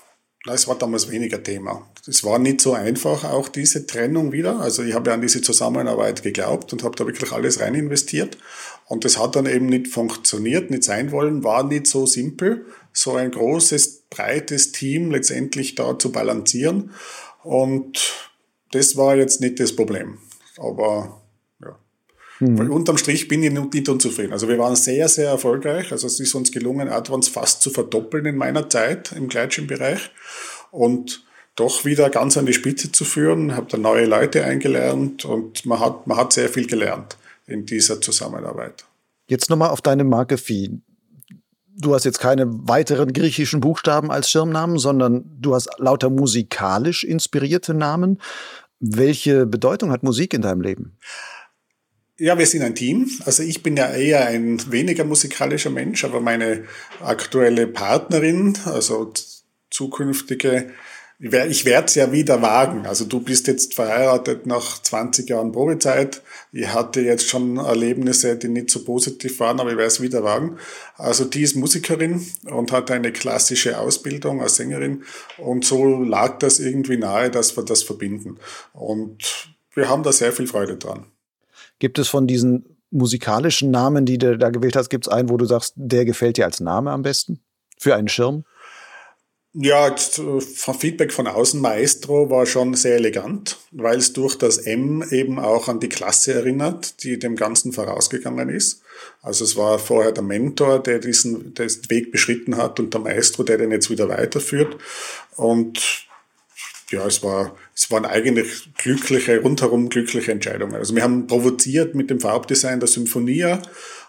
das war damals weniger Thema. Es war nicht so einfach, auch diese Trennung wieder. Also ich habe ja an diese Zusammenarbeit geglaubt und habe da wirklich alles rein investiert. Und das hat dann eben nicht funktioniert, nicht sein wollen, war nicht so simpel, so ein großes, breites Team letztendlich da zu balancieren. Und das war jetzt nicht das Problem. Aber. Mhm. Weil unterm Strich bin ich nicht unzufrieden. Also wir waren sehr, sehr erfolgreich. Also es ist uns gelungen, Advance fast zu verdoppeln in meiner Zeit im Gleitschirmbereich. Und doch wieder ganz an die Spitze zu führen, habe da neue Leute eingelernt und man hat, man hat sehr viel gelernt in dieser Zusammenarbeit. Jetzt nochmal auf deine Marke Vieh. Du hast jetzt keine weiteren griechischen Buchstaben als Schirmnamen, sondern du hast lauter musikalisch inspirierte Namen. Welche Bedeutung hat Musik in deinem Leben? Ja, wir sind ein Team. Also ich bin ja eher ein weniger musikalischer Mensch, aber meine aktuelle Partnerin, also zukünftige ich werde es ja wieder wagen. Also du bist jetzt verheiratet nach 20 Jahren Probezeit. Ich hatte jetzt schon Erlebnisse, die nicht so positiv waren, aber ich werde es wieder wagen. Also die ist Musikerin und hat eine klassische Ausbildung als Sängerin. Und so lag das irgendwie nahe, dass wir das verbinden. Und wir haben da sehr viel Freude dran. Gibt es von diesen musikalischen Namen, die du da gewählt hast, gibt es einen, wo du sagst, der gefällt dir als Name am besten? Für einen Schirm? Ja, äh, Feedback von außen Maestro war schon sehr elegant, weil es durch das M eben auch an die Klasse erinnert, die dem Ganzen vorausgegangen ist. Also es war vorher der Mentor, der diesen Weg beschritten hat und der Maestro, der den jetzt wieder weiterführt. Und ja, es war, es waren eigentlich glückliche, rundherum glückliche Entscheidungen. Also wir haben provoziert mit dem Farbdesign der Symphonie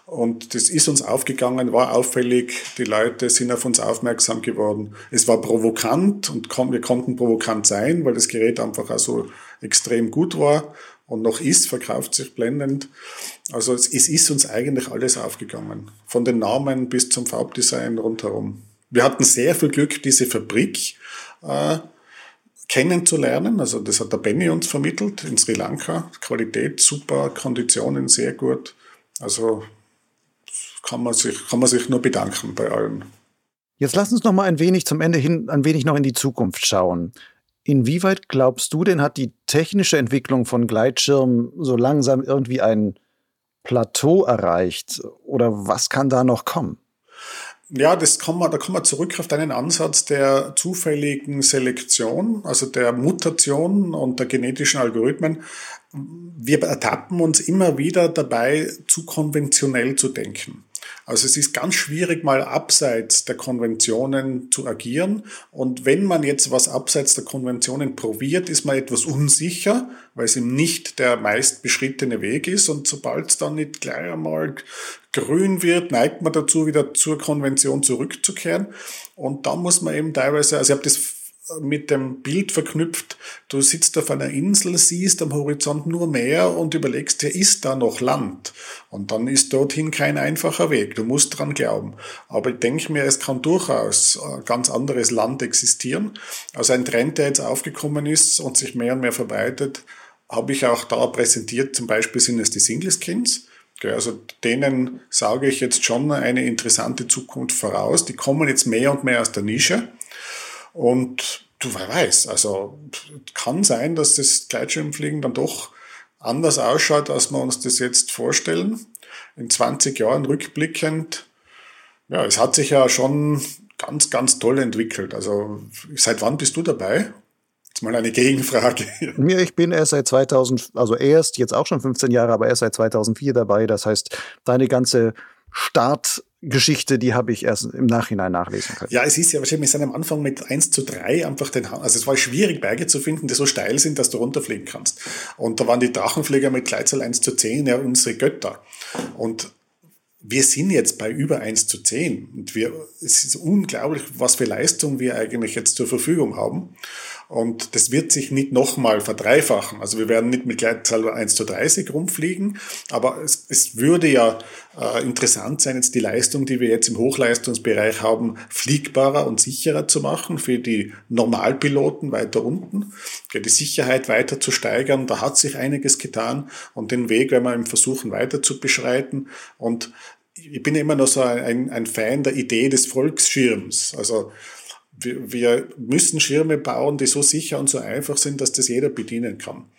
und das ist uns aufgegangen, war auffällig, die Leute sind auf uns aufmerksam geworden. Es war provokant und wir konnten provokant sein, weil das Gerät einfach auch so extrem gut war und noch ist, verkauft sich blendend. Also es, es ist uns eigentlich alles aufgegangen, von den Namen bis zum Farbdesign rundherum. Wir hatten sehr viel Glück, diese Fabrik äh, kennenzulernen. Also das hat der Benny uns vermittelt in Sri Lanka. Qualität super, Konditionen sehr gut. Also kann man sich, kann man sich nur bedanken bei allen. Jetzt lass uns noch mal ein wenig zum Ende hin, ein wenig noch in die Zukunft schauen. Inwieweit glaubst du denn, hat die technische Entwicklung von Gleitschirmen so langsam irgendwie ein Plateau erreicht? Oder was kann da noch kommen? Ja, das kann man, da kommen wir zurück auf deinen Ansatz der zufälligen Selektion, also der Mutation und der genetischen Algorithmen. Wir ertappen uns immer wieder dabei, zu konventionell zu denken. Also es ist ganz schwierig, mal abseits der Konventionen zu agieren. Und wenn man jetzt was abseits der Konventionen probiert, ist man etwas unsicher, weil es eben nicht der meist beschrittene Weg ist. Und sobald es dann nicht gleich einmal grün wird, neigt man dazu, wieder zur Konvention zurückzukehren. Und da muss man eben teilweise, also ich habe das mit dem Bild verknüpft. Du sitzt auf einer Insel, siehst am Horizont nur Meer und überlegst dir, ist da noch Land? Und dann ist dorthin kein einfacher Weg. Du musst dran glauben. Aber ich denke mir, es kann durchaus ein ganz anderes Land existieren. Also ein Trend, der jetzt aufgekommen ist und sich mehr und mehr verbreitet, habe ich auch da präsentiert. Zum Beispiel sind es die Single Skins. Also denen sage ich jetzt schon eine interessante Zukunft voraus. Die kommen jetzt mehr und mehr aus der Nische. Und du weißt, also kann sein, dass das Gleitschirmfliegen dann doch anders ausschaut, als wir uns das jetzt vorstellen. In 20 Jahren rückblickend, ja, es hat sich ja schon ganz, ganz toll entwickelt. Also seit wann bist du dabei? Jetzt mal eine Gegenfrage. Ja, ich bin erst seit 2000, also erst, jetzt auch schon 15 Jahre, aber erst seit 2004 dabei. Das heißt, deine ganze Start- Geschichte, die habe ich erst im Nachhinein nachlesen können. Ja, es ist ja wahrscheinlich, wir sind am Anfang mit 1 zu 3 einfach den, also es war schwierig, Berge zu finden, die so steil sind, dass du runterfliegen kannst. Und da waren die Drachenflieger mit Gleitzahl 1 zu 10 ja unsere Götter. Und wir sind jetzt bei über 1 zu 10. Und wir, es ist unglaublich, was für Leistung wir eigentlich jetzt zur Verfügung haben. Und das wird sich nicht nochmal verdreifachen. Also wir werden nicht mit Gleitzahl 1 zu 30 rumfliegen, aber es, es würde ja äh, interessant sein, jetzt die Leistung, die wir jetzt im Hochleistungsbereich haben, fliegbarer und sicherer zu machen für die Normalpiloten weiter unten, die Sicherheit weiter zu steigern. Da hat sich einiges getan und den Weg werden wir im Versuchen weiter zu beschreiten. Und ich bin immer noch so ein, ein Fan der Idee des Volksschirms. Also wir, wir müssen Schirme bauen, die so sicher und so einfach sind, dass das jeder bedienen kann.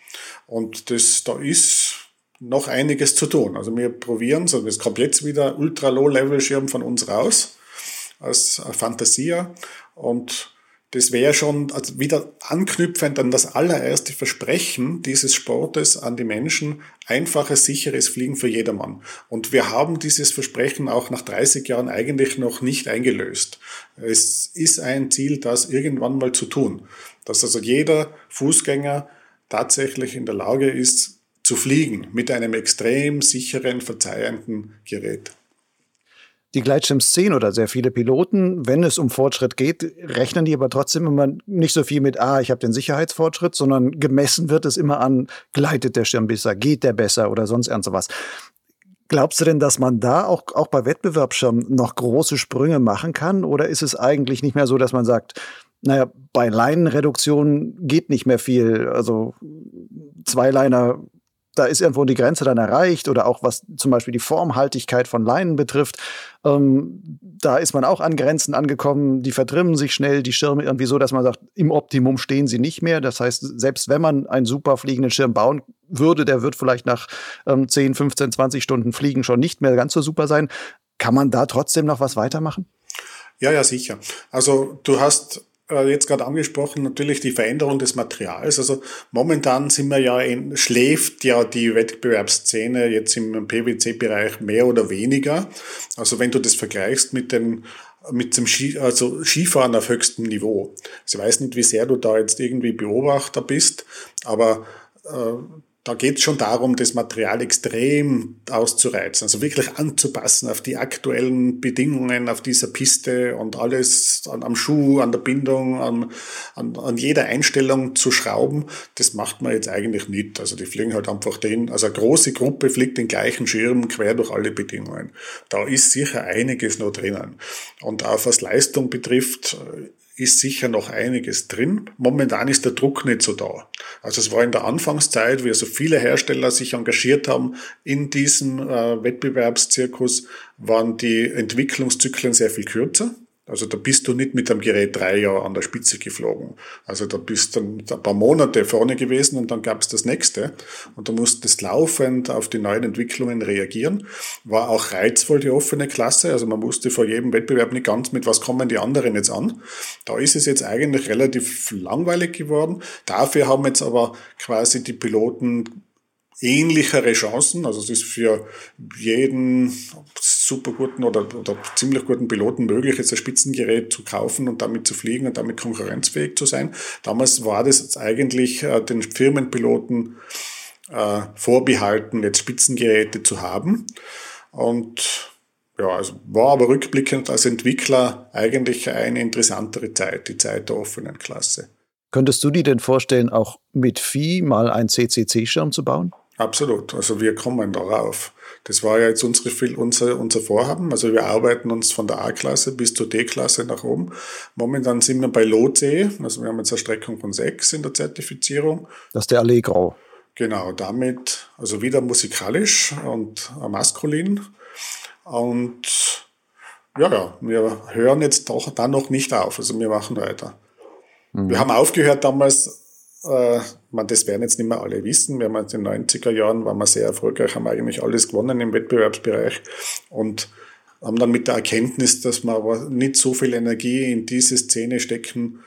Und das, da ist noch einiges zu tun. Also wir probieren es, es kommt jetzt wieder Ultra-Low-Level-Schirm von uns raus, als Fantasia. Und das wäre schon also wieder anknüpfend an das allererste Versprechen dieses Sportes an die Menschen, einfaches, sicheres Fliegen für jedermann. Und wir haben dieses Versprechen auch nach 30 Jahren eigentlich noch nicht eingelöst. Es ist ein Ziel, das irgendwann mal zu tun. Dass also jeder Fußgänger tatsächlich in der Lage ist, zu fliegen mit einem extrem sicheren, verzeihenden Gerät. Die Gleitschirmszene oder sehr viele Piloten, wenn es um Fortschritt geht, rechnen die aber trotzdem immer nicht so viel mit, ah, ich habe den Sicherheitsfortschritt, sondern gemessen wird es immer an, gleitet der Schirm besser, geht der besser oder sonst irgendwas. Glaubst du denn, dass man da auch, auch bei Wettbewerbsschirmen noch große Sprünge machen kann? Oder ist es eigentlich nicht mehr so, dass man sagt, naja, bei Leinenreduktion geht nicht mehr viel. Also zwei Liner da ist irgendwo die Grenze dann erreicht oder auch was zum Beispiel die Formhaltigkeit von Leinen betrifft. Ähm, da ist man auch an Grenzen angekommen. Die verdrimmen sich schnell, die Schirme irgendwie so, dass man sagt, im Optimum stehen sie nicht mehr. Das heißt, selbst wenn man einen super fliegenden Schirm bauen würde, der wird vielleicht nach ähm, 10, 15, 20 Stunden Fliegen schon nicht mehr ganz so super sein. Kann man da trotzdem noch was weitermachen? Ja, ja, sicher. Also du hast jetzt gerade angesprochen, natürlich die Veränderung des Materials. Also momentan sind wir ja in, schläft ja die Wettbewerbsszene jetzt im PwC-Bereich mehr oder weniger. Also wenn du das vergleichst mit den mit dem Ski, also Skifahren auf höchstem Niveau. Also ich weiß nicht, wie sehr du da jetzt irgendwie Beobachter bist, aber äh, da geht es schon darum, das Material extrem auszureizen, also wirklich anzupassen auf die aktuellen Bedingungen auf dieser Piste und alles an, am Schuh, an der Bindung, an, an, an jeder Einstellung zu schrauben. Das macht man jetzt eigentlich nicht. Also die fliegen halt einfach den, also eine große Gruppe fliegt den gleichen Schirm quer durch alle Bedingungen. Da ist sicher einiges noch drinnen. Und auch was Leistung betrifft, ist sicher noch einiges drin. Momentan ist der Druck nicht so da. Also es war in der Anfangszeit, wie so viele Hersteller sich engagiert haben in diesem äh, Wettbewerbszirkus, waren die Entwicklungszyklen sehr viel kürzer. Also da bist du nicht mit dem Gerät drei Jahre an der Spitze geflogen. Also da bist du ein paar Monate vorne gewesen und dann gab es das nächste. Und du musstest laufend auf die neuen Entwicklungen reagieren. War auch reizvoll die offene Klasse. Also man wusste vor jedem Wettbewerb nicht ganz, mit was kommen die anderen jetzt an. Da ist es jetzt eigentlich relativ langweilig geworden. Dafür haben jetzt aber quasi die Piloten ähnlichere Chancen. Also es ist für jeden super guten oder, oder ziemlich guten Piloten möglich, jetzt ein Spitzengerät zu kaufen und damit zu fliegen und damit konkurrenzfähig zu sein. Damals war das eigentlich äh, den Firmenpiloten äh, vorbehalten, jetzt Spitzengeräte zu haben. Und ja, also war aber rückblickend als Entwickler eigentlich eine interessantere Zeit, die Zeit der offenen Klasse. Könntest du dir denn vorstellen, auch mit Vieh mal einen CCC-Schirm zu bauen? Absolut. Also wir kommen darauf. Das war ja jetzt unsere, unser, unser Vorhaben. Also wir arbeiten uns von der A-Klasse bis zur D-Klasse nach oben. Momentan sind wir bei LOC. Also wir haben jetzt eine Streckung von sechs in der Zertifizierung. Das ist der Allegro. Genau, damit, also wieder musikalisch und maskulin. Und ja, ja, wir hören jetzt doch dann noch nicht auf. Also wir machen weiter. Mhm. Wir haben aufgehört damals äh, das werden jetzt nicht mehr alle wissen. Wir haben in den 90er Jahren waren wir sehr erfolgreich, haben eigentlich alles gewonnen im Wettbewerbsbereich und haben dann mit der Erkenntnis, dass man aber nicht so viel Energie in diese Szene stecken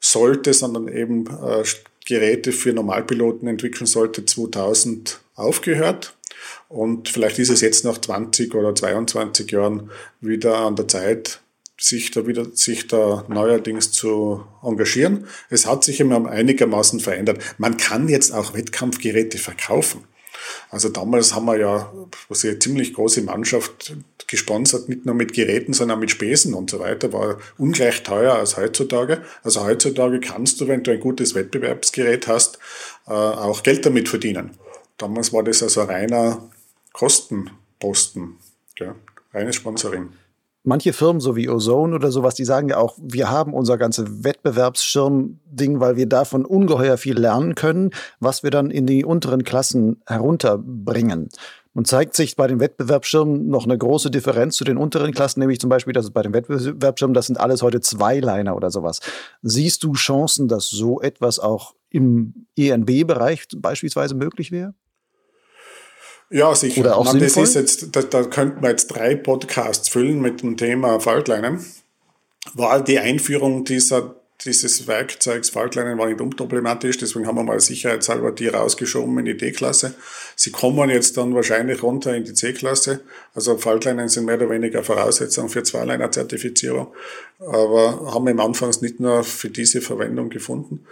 sollte, sondern eben äh, Geräte für Normalpiloten entwickeln sollte, 2000 aufgehört. Und vielleicht ist es jetzt nach 20 oder 22 Jahren wieder an der Zeit, sich da wieder, sich da neuerdings zu engagieren. Es hat sich immer einigermaßen verändert. Man kann jetzt auch Wettkampfgeräte verkaufen. Also damals haben wir ja was eine ziemlich große Mannschaft gesponsert, nicht nur mit Geräten, sondern mit Spesen und so weiter, war ungleich teuer als heutzutage. Also heutzutage kannst du, wenn du ein gutes Wettbewerbsgerät hast, äh, auch Geld damit verdienen. Damals war das also reiner Kostenposten, ja, reines Sponsoring manche Firmen, so wie Ozone oder sowas, die sagen ja auch, wir haben unser ganze Wettbewerbsschirm-Ding, weil wir davon ungeheuer viel lernen können, was wir dann in die unteren Klassen herunterbringen. Und zeigt sich bei den Wettbewerbsschirmen noch eine große Differenz zu den unteren Klassen, nämlich zum Beispiel, dass es bei den Wettbewerbsschirmen, das sind alles heute Zweiliner oder sowas. Siehst du Chancen, dass so etwas auch im ENB-Bereich beispielsweise möglich wäre? Ja, sicher. Oder auch Nein, das ist jetzt, da, da könnten wir jetzt drei Podcasts füllen mit dem Thema Faltleinen. War die Einführung dieser, dieses Werkzeugs Faltleinen war nicht unproblematisch, deswegen haben wir mal sicherheitshalber die rausgeschoben in die D-Klasse. Sie kommen jetzt dann wahrscheinlich runter in die C-Klasse. Also Faltleinen sind mehr oder weniger Voraussetzung für Zweiliner-Zertifizierung, aber haben wir im Anfangs nicht nur für diese Verwendung gefunden.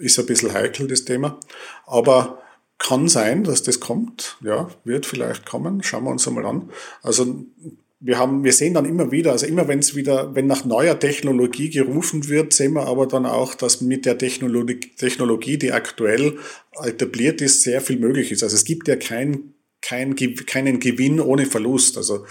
Ist ein bisschen heikel, das Thema. Aber kann sein, dass das kommt, ja, wird vielleicht kommen, schauen wir uns einmal an. Also wir haben, wir sehen dann immer wieder, also immer wenn es wieder, wenn nach neuer Technologie gerufen wird, sehen wir aber dann auch, dass mit der Technologie, Technologie, die aktuell etabliert ist, sehr viel möglich ist. Also es gibt ja kein, kein, keinen Gewinn ohne Verlust. Also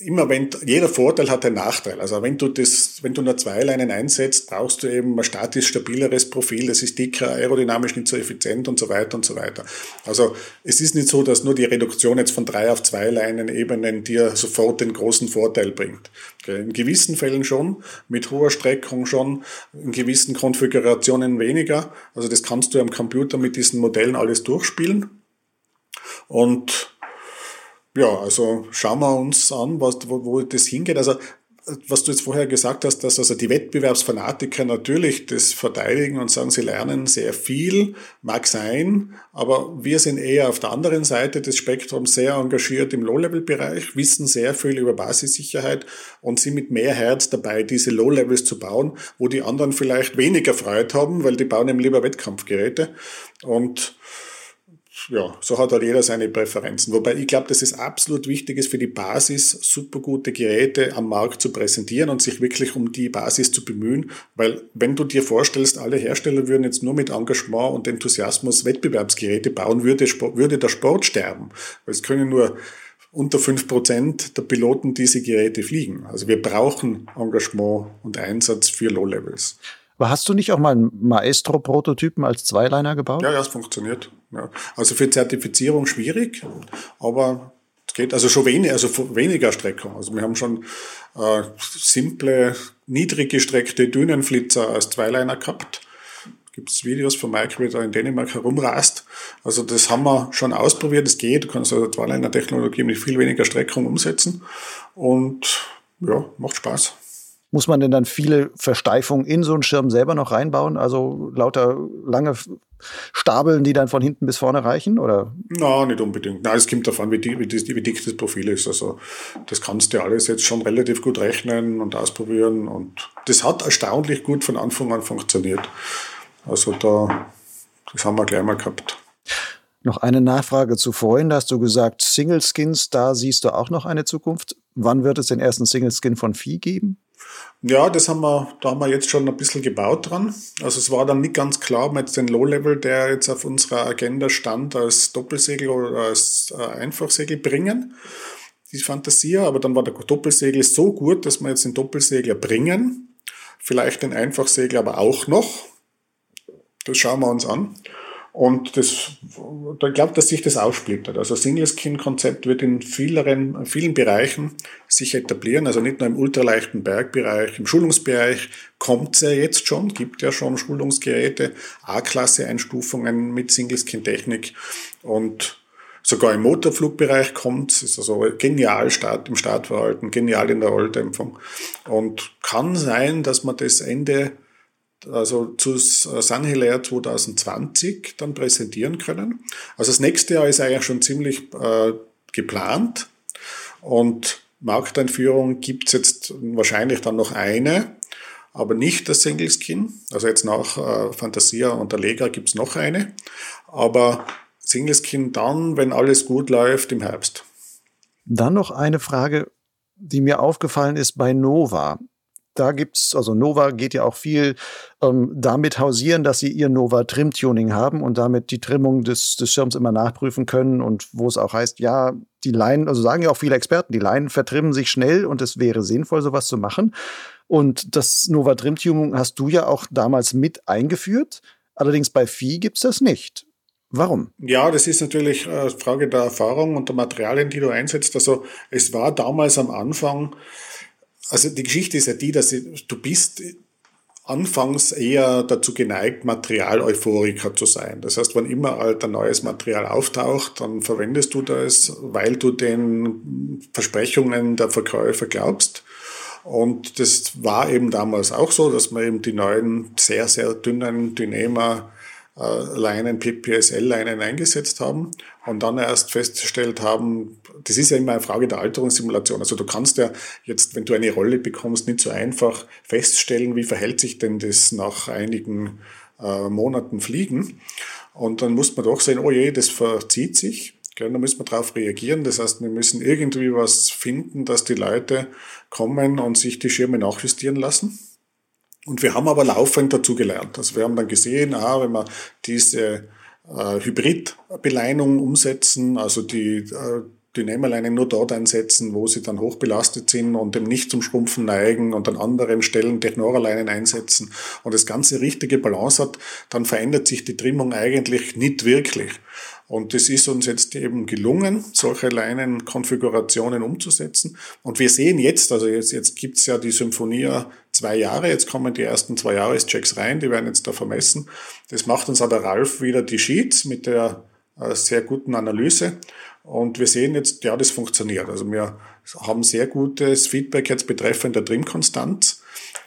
immer wenn, jeder Vorteil hat einen Nachteil. Also wenn du das, wenn du nur zwei Leinen einsetzt, brauchst du eben ein statisch stabileres Profil, das ist dicker, aerodynamisch nicht so effizient und so weiter und so weiter. Also es ist nicht so, dass nur die Reduktion jetzt von drei auf zwei Leinen Ebenen dir sofort den großen Vorteil bringt. In gewissen Fällen schon, mit hoher Streckung schon, in gewissen Konfigurationen weniger. Also das kannst du am Computer mit diesen Modellen alles durchspielen. Und ja, also schauen wir uns an, was, wo, wo das hingeht. Also was du jetzt vorher gesagt hast, dass also die Wettbewerbsfanatiker natürlich das verteidigen und sagen, sie lernen sehr viel, mag sein, aber wir sind eher auf der anderen Seite des Spektrums sehr engagiert im Low-Level-Bereich, wissen sehr viel über Basissicherheit und sind mit mehr Herz dabei, diese Low-Levels zu bauen, wo die anderen vielleicht weniger Freude haben, weil die bauen eben lieber Wettkampfgeräte und ja, so hat halt jeder seine Präferenzen. Wobei ich glaube, dass es absolut wichtig ist für die Basis, super gute Geräte am Markt zu präsentieren und sich wirklich um die Basis zu bemühen. Weil wenn du dir vorstellst, alle Hersteller würden jetzt nur mit Engagement und Enthusiasmus Wettbewerbsgeräte bauen, würde, würde der Sport sterben. Weil es können nur unter fünf Prozent der Piloten diese Geräte fliegen. Also wir brauchen Engagement und Einsatz für Low-Levels. Aber hast du nicht auch mal einen Maestro-Prototypen als Zweiliner gebaut? Ja, ja, es funktioniert. Ja. Also für Zertifizierung schwierig, aber es geht also schon wenig, also weniger Streckung. Also wir haben schon äh, simple, niedrig gestreckte Dünenflitzer als Zweiliner gehabt. Gibt es Videos von Mike, wie er in Dänemark herumrast. Also das haben wir schon ausprobiert, es geht. Du kannst also Zweiliner-Technologie mit viel weniger Streckung umsetzen und ja, macht Spaß. Muss man denn dann viele Versteifungen in so einen Schirm selber noch reinbauen? Also lauter lange Stapeln, die dann von hinten bis vorne reichen? Oder? Na, nicht unbedingt. Nein, es kommt davon, wie, die, wie, die, wie dick das Profil ist. Also das kannst du alles jetzt schon relativ gut rechnen und ausprobieren. Und das hat erstaunlich gut von Anfang an funktioniert. Also da, das haben wir gleich mal gehabt. Noch eine Nachfrage zu vorhin. Da hast du gesagt, Single Skins, da siehst du auch noch eine Zukunft. Wann wird es den ersten Single Skin von Vieh geben? Ja, das haben wir, da haben wir jetzt schon ein bisschen gebaut dran. Also es war dann nicht ganz klar mit den Low-Level, der jetzt auf unserer Agenda stand, als Doppelsegel oder als äh, Einfachsegel bringen. Die Fantasie, aber dann war der Doppelsegel so gut, dass wir jetzt den Doppelsegler bringen. Vielleicht den Einfachsegel aber auch noch. Das schauen wir uns an. Und das, ich glaube, dass sich das aufsplittert. Also Single-Skin-Konzept wird in vielen, vielen Bereichen sich etablieren, also nicht nur im ultraleichten Bergbereich, im Schulungsbereich kommt es ja jetzt schon, gibt ja schon Schulungsgeräte, A-Klasse-Einstufungen mit Single-Skin-Technik und sogar im Motorflugbereich kommt es, ist also genial Start, im Startverhalten, genial in der Rolldämpfung. Und kann sein, dass man das Ende also zu Sun Hilaire 2020 dann präsentieren können. Also das nächste Jahr ist eigentlich schon ziemlich äh, geplant und Markteinführung gibt's jetzt wahrscheinlich dann noch eine, aber nicht das Single Skin. Also jetzt nach äh, Fantasia und Allegra gibt's noch eine, aber Single Skin dann, wenn alles gut läuft, im Herbst. Dann noch eine Frage, die mir aufgefallen ist bei Nova da gibt's, also Nova geht ja auch viel ähm, damit hausieren, dass sie ihr Nova Trim Tuning haben und damit die Trimmung des, des Schirms immer nachprüfen können und wo es auch heißt, ja, die Leinen, also sagen ja auch viele Experten, die Leinen vertrimmen sich schnell und es wäre sinnvoll, sowas zu machen. Und das Nova Trim Tuning hast du ja auch damals mit eingeführt. Allerdings bei Vieh gibt's das nicht. Warum? Ja, das ist natürlich eine Frage der Erfahrung und der Materialien, die du einsetzt. Also es war damals am Anfang also die Geschichte ist ja die, dass du bist anfangs eher dazu geneigt, Material-Euphoriker zu sein. Das heißt, wenn immer halt ein neues Material auftaucht, dann verwendest du das, weil du den Versprechungen der Verkäufer glaubst. Und das war eben damals auch so, dass man eben die neuen, sehr, sehr dünnen Dynema äh, Leinen, PPSL-Leinen eingesetzt haben und dann erst festgestellt haben, das ist ja immer eine Frage der Alterungssimulation. Also du kannst ja jetzt, wenn du eine Rolle bekommst, nicht so einfach feststellen, wie verhält sich denn das nach einigen äh, Monaten Fliegen. Und dann muss man doch sehen, oh je, das verzieht sich. Gell, da müssen wir darauf reagieren. Das heißt, wir müssen irgendwie was finden, dass die Leute kommen und sich die Schirme nachjustieren lassen. Und wir haben aber laufend dazugelernt. Also wir haben dann gesehen, ah, wenn wir diese äh, Hybridbeleinung umsetzen, also die äh, Dynamaleinen nur dort einsetzen, wo sie dann hochbelastet sind und dem nicht zum Schrumpfen neigen und an anderen Stellen Technoraleinen einsetzen und das ganze richtige Balance hat, dann verändert sich die Trimmung eigentlich nicht wirklich. Und es ist uns jetzt eben gelungen, solche Leinenkonfigurationen umzusetzen. Und wir sehen jetzt, also jetzt, jetzt gibt's ja die Symphonia zwei Jahre, jetzt kommen die ersten zwei Jahreschecks rein, die werden jetzt da vermessen. Das macht uns aber Ralf wieder die Sheets mit der äh, sehr guten Analyse. Und wir sehen jetzt, ja, das funktioniert. Also wir haben sehr gutes Feedback jetzt betreffend der Trimmkonstanz.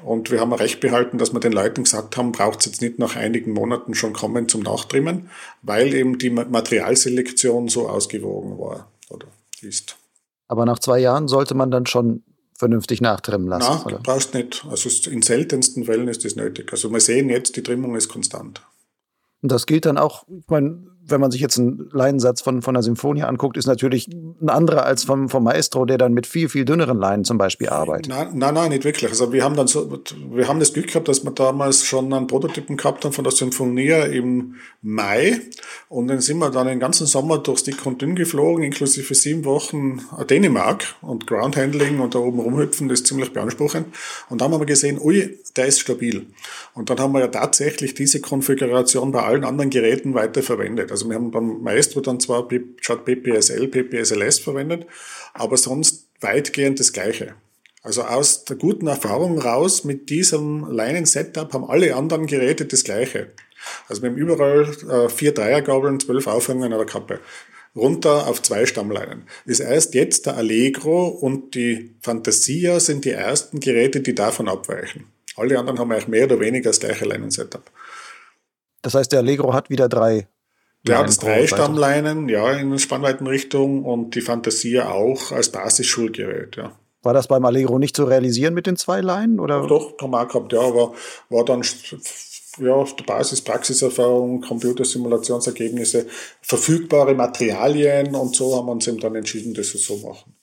Und wir haben recht behalten, dass wir den Leuten gesagt haben, braucht es jetzt nicht nach einigen Monaten schon kommen zum Nachtrimmen, weil eben die Materialselektion so ausgewogen war oder ist. Aber nach zwei Jahren sollte man dann schon vernünftig nachtrimmen lassen. Nein, du brauchst nicht. Also in seltensten Fällen ist das nötig. Also wir sehen jetzt, die Trimmung ist konstant. Und das gilt dann auch, ich meine, wenn man sich jetzt einen Leinensatz von, von einer Symphonie anguckt, ist natürlich ein anderer als vom, vom Maestro, der dann mit viel, viel dünneren Leinen zum Beispiel arbeitet. Nein, nein, nein, nicht wirklich. Also wir haben dann so, wir haben das Glück gehabt, dass wir damals schon einen Prototypen gehabt haben von der Symphonie im Mai. Und dann sind wir dann den ganzen Sommer durchs Dick und Dünn geflogen, inklusive sieben Wochen Dänemark und Groundhandling und da oben rumhüpfen, das ist ziemlich beanspruchend. Und dann haben wir gesehen, ui, der ist stabil. Und dann haben wir ja tatsächlich diese Konfiguration bei allen anderen Geräten weiter Also wir haben beim Maestro dann zwar statt PPSL, PPSLS verwendet, aber sonst weitgehend das Gleiche. Also aus der guten Erfahrung raus mit diesem Leinen-Setup haben alle anderen Geräte das Gleiche. Also wir haben überall äh, vier Dreiergabeln, zwölf Aufhängungen an der Kappe. Runter auf zwei Stammleinen. Das heißt, jetzt der Allegro und die Fantasia sind die ersten Geräte, die davon abweichen. Alle anderen haben eigentlich mehr oder weniger das gleiche Leinen-Setup. Das heißt, der Allegro hat wieder drei. Der hat drei Stammleinen, ja, in Spannweitenrichtung und die Fantasia auch als Basisschulgerät, ja. War das beim Allegro nicht zu realisieren mit den zwei Leinen? Oder? Doch, haben wir gehabt, ja, aber war dann ja, auf der Basis Praxiserfahrung, Computersimulationsergebnisse, verfügbare Materialien und so haben wir uns eben dann entschieden, das so machen.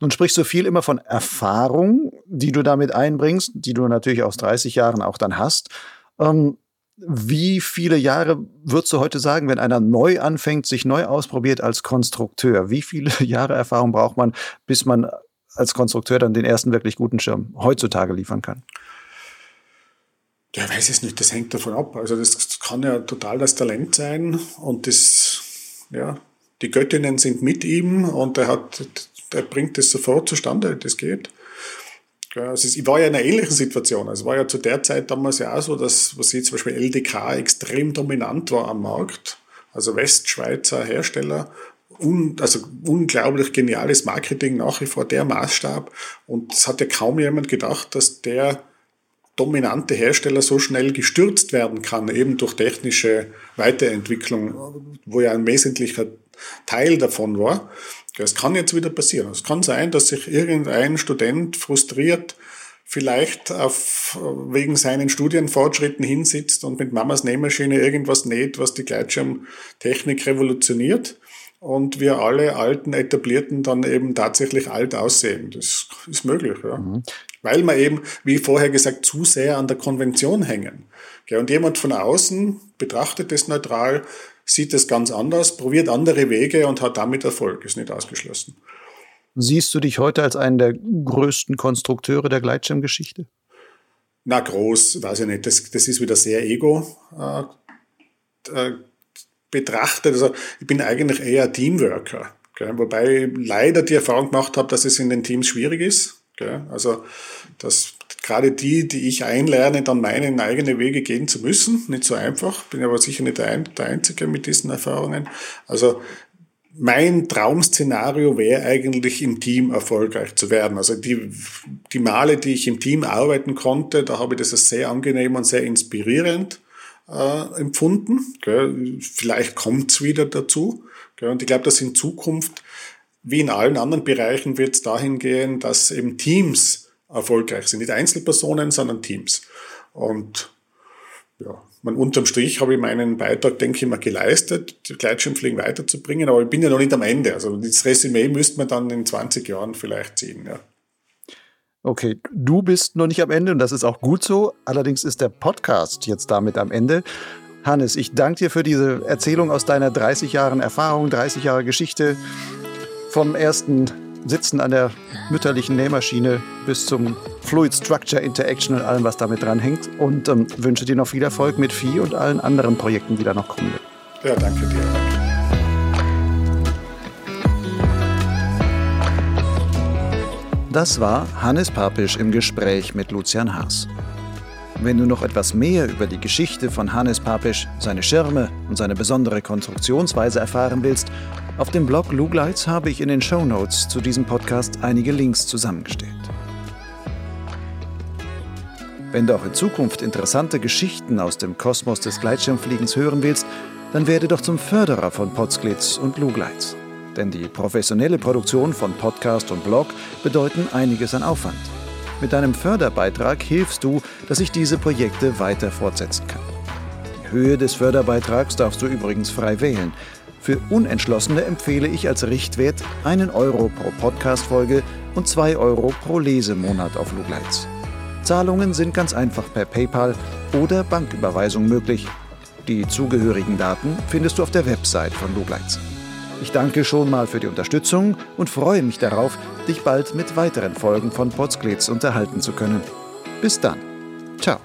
Nun sprichst du viel immer von Erfahrung, die du damit einbringst, die du natürlich aus 30 Jahren auch dann hast. Ähm, wie viele Jahre würdest du heute sagen, wenn einer neu anfängt, sich neu ausprobiert als Konstrukteur? Wie viele Jahre Erfahrung braucht man, bis man als Konstrukteur dann den ersten wirklich guten Schirm heutzutage liefern kann? Ja, weiß es nicht, das hängt davon ab. Also das kann ja total das Talent sein und das, ja, die Göttinnen sind mit ihm und er hat, er bringt das sofort zustande, das geht. Also ich war ja in einer ähnlichen Situation. Also es war ja zu der Zeit damals ja auch so, dass, was jetzt zum Beispiel LDK extrem dominant war am Markt. Also Westschweizer Hersteller un, also unglaublich geniales Marketing nach wie vor der Maßstab. Und es hat ja kaum jemand gedacht, dass der dominante Hersteller so schnell gestürzt werden kann, eben durch technische Weiterentwicklung, wo ja ein wesentlicher Teil davon war. Es kann jetzt wieder passieren. Es kann sein, dass sich irgendein Student frustriert vielleicht auf, wegen seinen Studienfortschritten hinsitzt und mit Mamas Nähmaschine irgendwas näht, was die Gleitschirmtechnik revolutioniert und wir alle alten Etablierten dann eben tatsächlich alt aussehen. Das ist möglich, ja. Mhm. Weil wir eben, wie vorher gesagt, zu sehr an der Konvention hängen. Und jemand von außen betrachtet es neutral, sieht es ganz anders, probiert andere Wege und hat damit Erfolg, ist nicht ausgeschlossen. Siehst du dich heute als einen der größten Konstrukteure der Gleitschirmgeschichte? Na, groß, weiß ich nicht. Das, das ist wieder sehr ego äh, äh, betrachtet. Also ich bin eigentlich eher Teamworker. Gell? Wobei ich leider die Erfahrung gemacht habe, dass es in den Teams schwierig ist. Gell? Also dass gerade die, die ich einlerne, dann meinen eigene Wege gehen zu müssen. Nicht so einfach. Bin aber sicher nicht der, Einzige mit diesen Erfahrungen. Also mein Traum-Szenario wäre eigentlich im Team erfolgreich zu werden. Also die, die Male, die ich im Team arbeiten konnte, da habe ich das als sehr angenehm und sehr inspirierend äh, empfunden. Gell. Vielleicht kommt's wieder dazu. Gell. Und ich glaube, dass in Zukunft, wie in allen anderen Bereichen, wird es dahin gehen, dass eben Teams erfolgreich sind. Nicht Einzelpersonen, sondern Teams. Und ja, man, unterm Strich habe ich meinen Beitrag, denke ich mal, geleistet, Gleitschirmfliegen weiterzubringen, aber ich bin ja noch nicht am Ende. Also das Resümee müsste man dann in 20 Jahren vielleicht ziehen. Ja. Okay, du bist noch nicht am Ende und das ist auch gut so. Allerdings ist der Podcast jetzt damit am Ende. Hannes, ich danke dir für diese Erzählung aus deiner 30 Jahren Erfahrung, 30 Jahre Geschichte vom ersten Sitzen an der mütterlichen Nähmaschine bis zum Fluid Structure Interaction und allem, was damit dran hängt. Und ähm, wünsche dir noch viel Erfolg mit Vieh und allen anderen Projekten, die da noch kommen. Ja, danke dir. Das war Hannes Papisch im Gespräch mit Lucian Haas. Wenn du noch etwas mehr über die Geschichte von Hannes Papisch, seine Schirme und seine besondere Konstruktionsweise erfahren willst, auf dem Blog Lugleitz habe ich in den Show Notes zu diesem Podcast einige Links zusammengestellt. Wenn du auch in Zukunft interessante Geschichten aus dem Kosmos des Gleitschirmfliegens hören willst, dann werde doch zum Förderer von Potsglitz und Lugleitz. Denn die professionelle Produktion von Podcast und Blog bedeuten einiges an Aufwand. Mit deinem Förderbeitrag hilfst du, dass ich diese Projekte weiter fortsetzen kann. Die Höhe des Förderbeitrags darfst du übrigens frei wählen. Für Unentschlossene empfehle ich als Richtwert einen Euro pro Podcast-Folge und zwei Euro pro Lesemonat auf Lugleitz. Zahlungen sind ganz einfach per PayPal oder Banküberweisung möglich. Die zugehörigen Daten findest du auf der Website von Lugleitz. Ich danke schon mal für die Unterstützung und freue mich darauf, dich bald mit weiteren Folgen von Potsglitz unterhalten zu können. Bis dann. Ciao.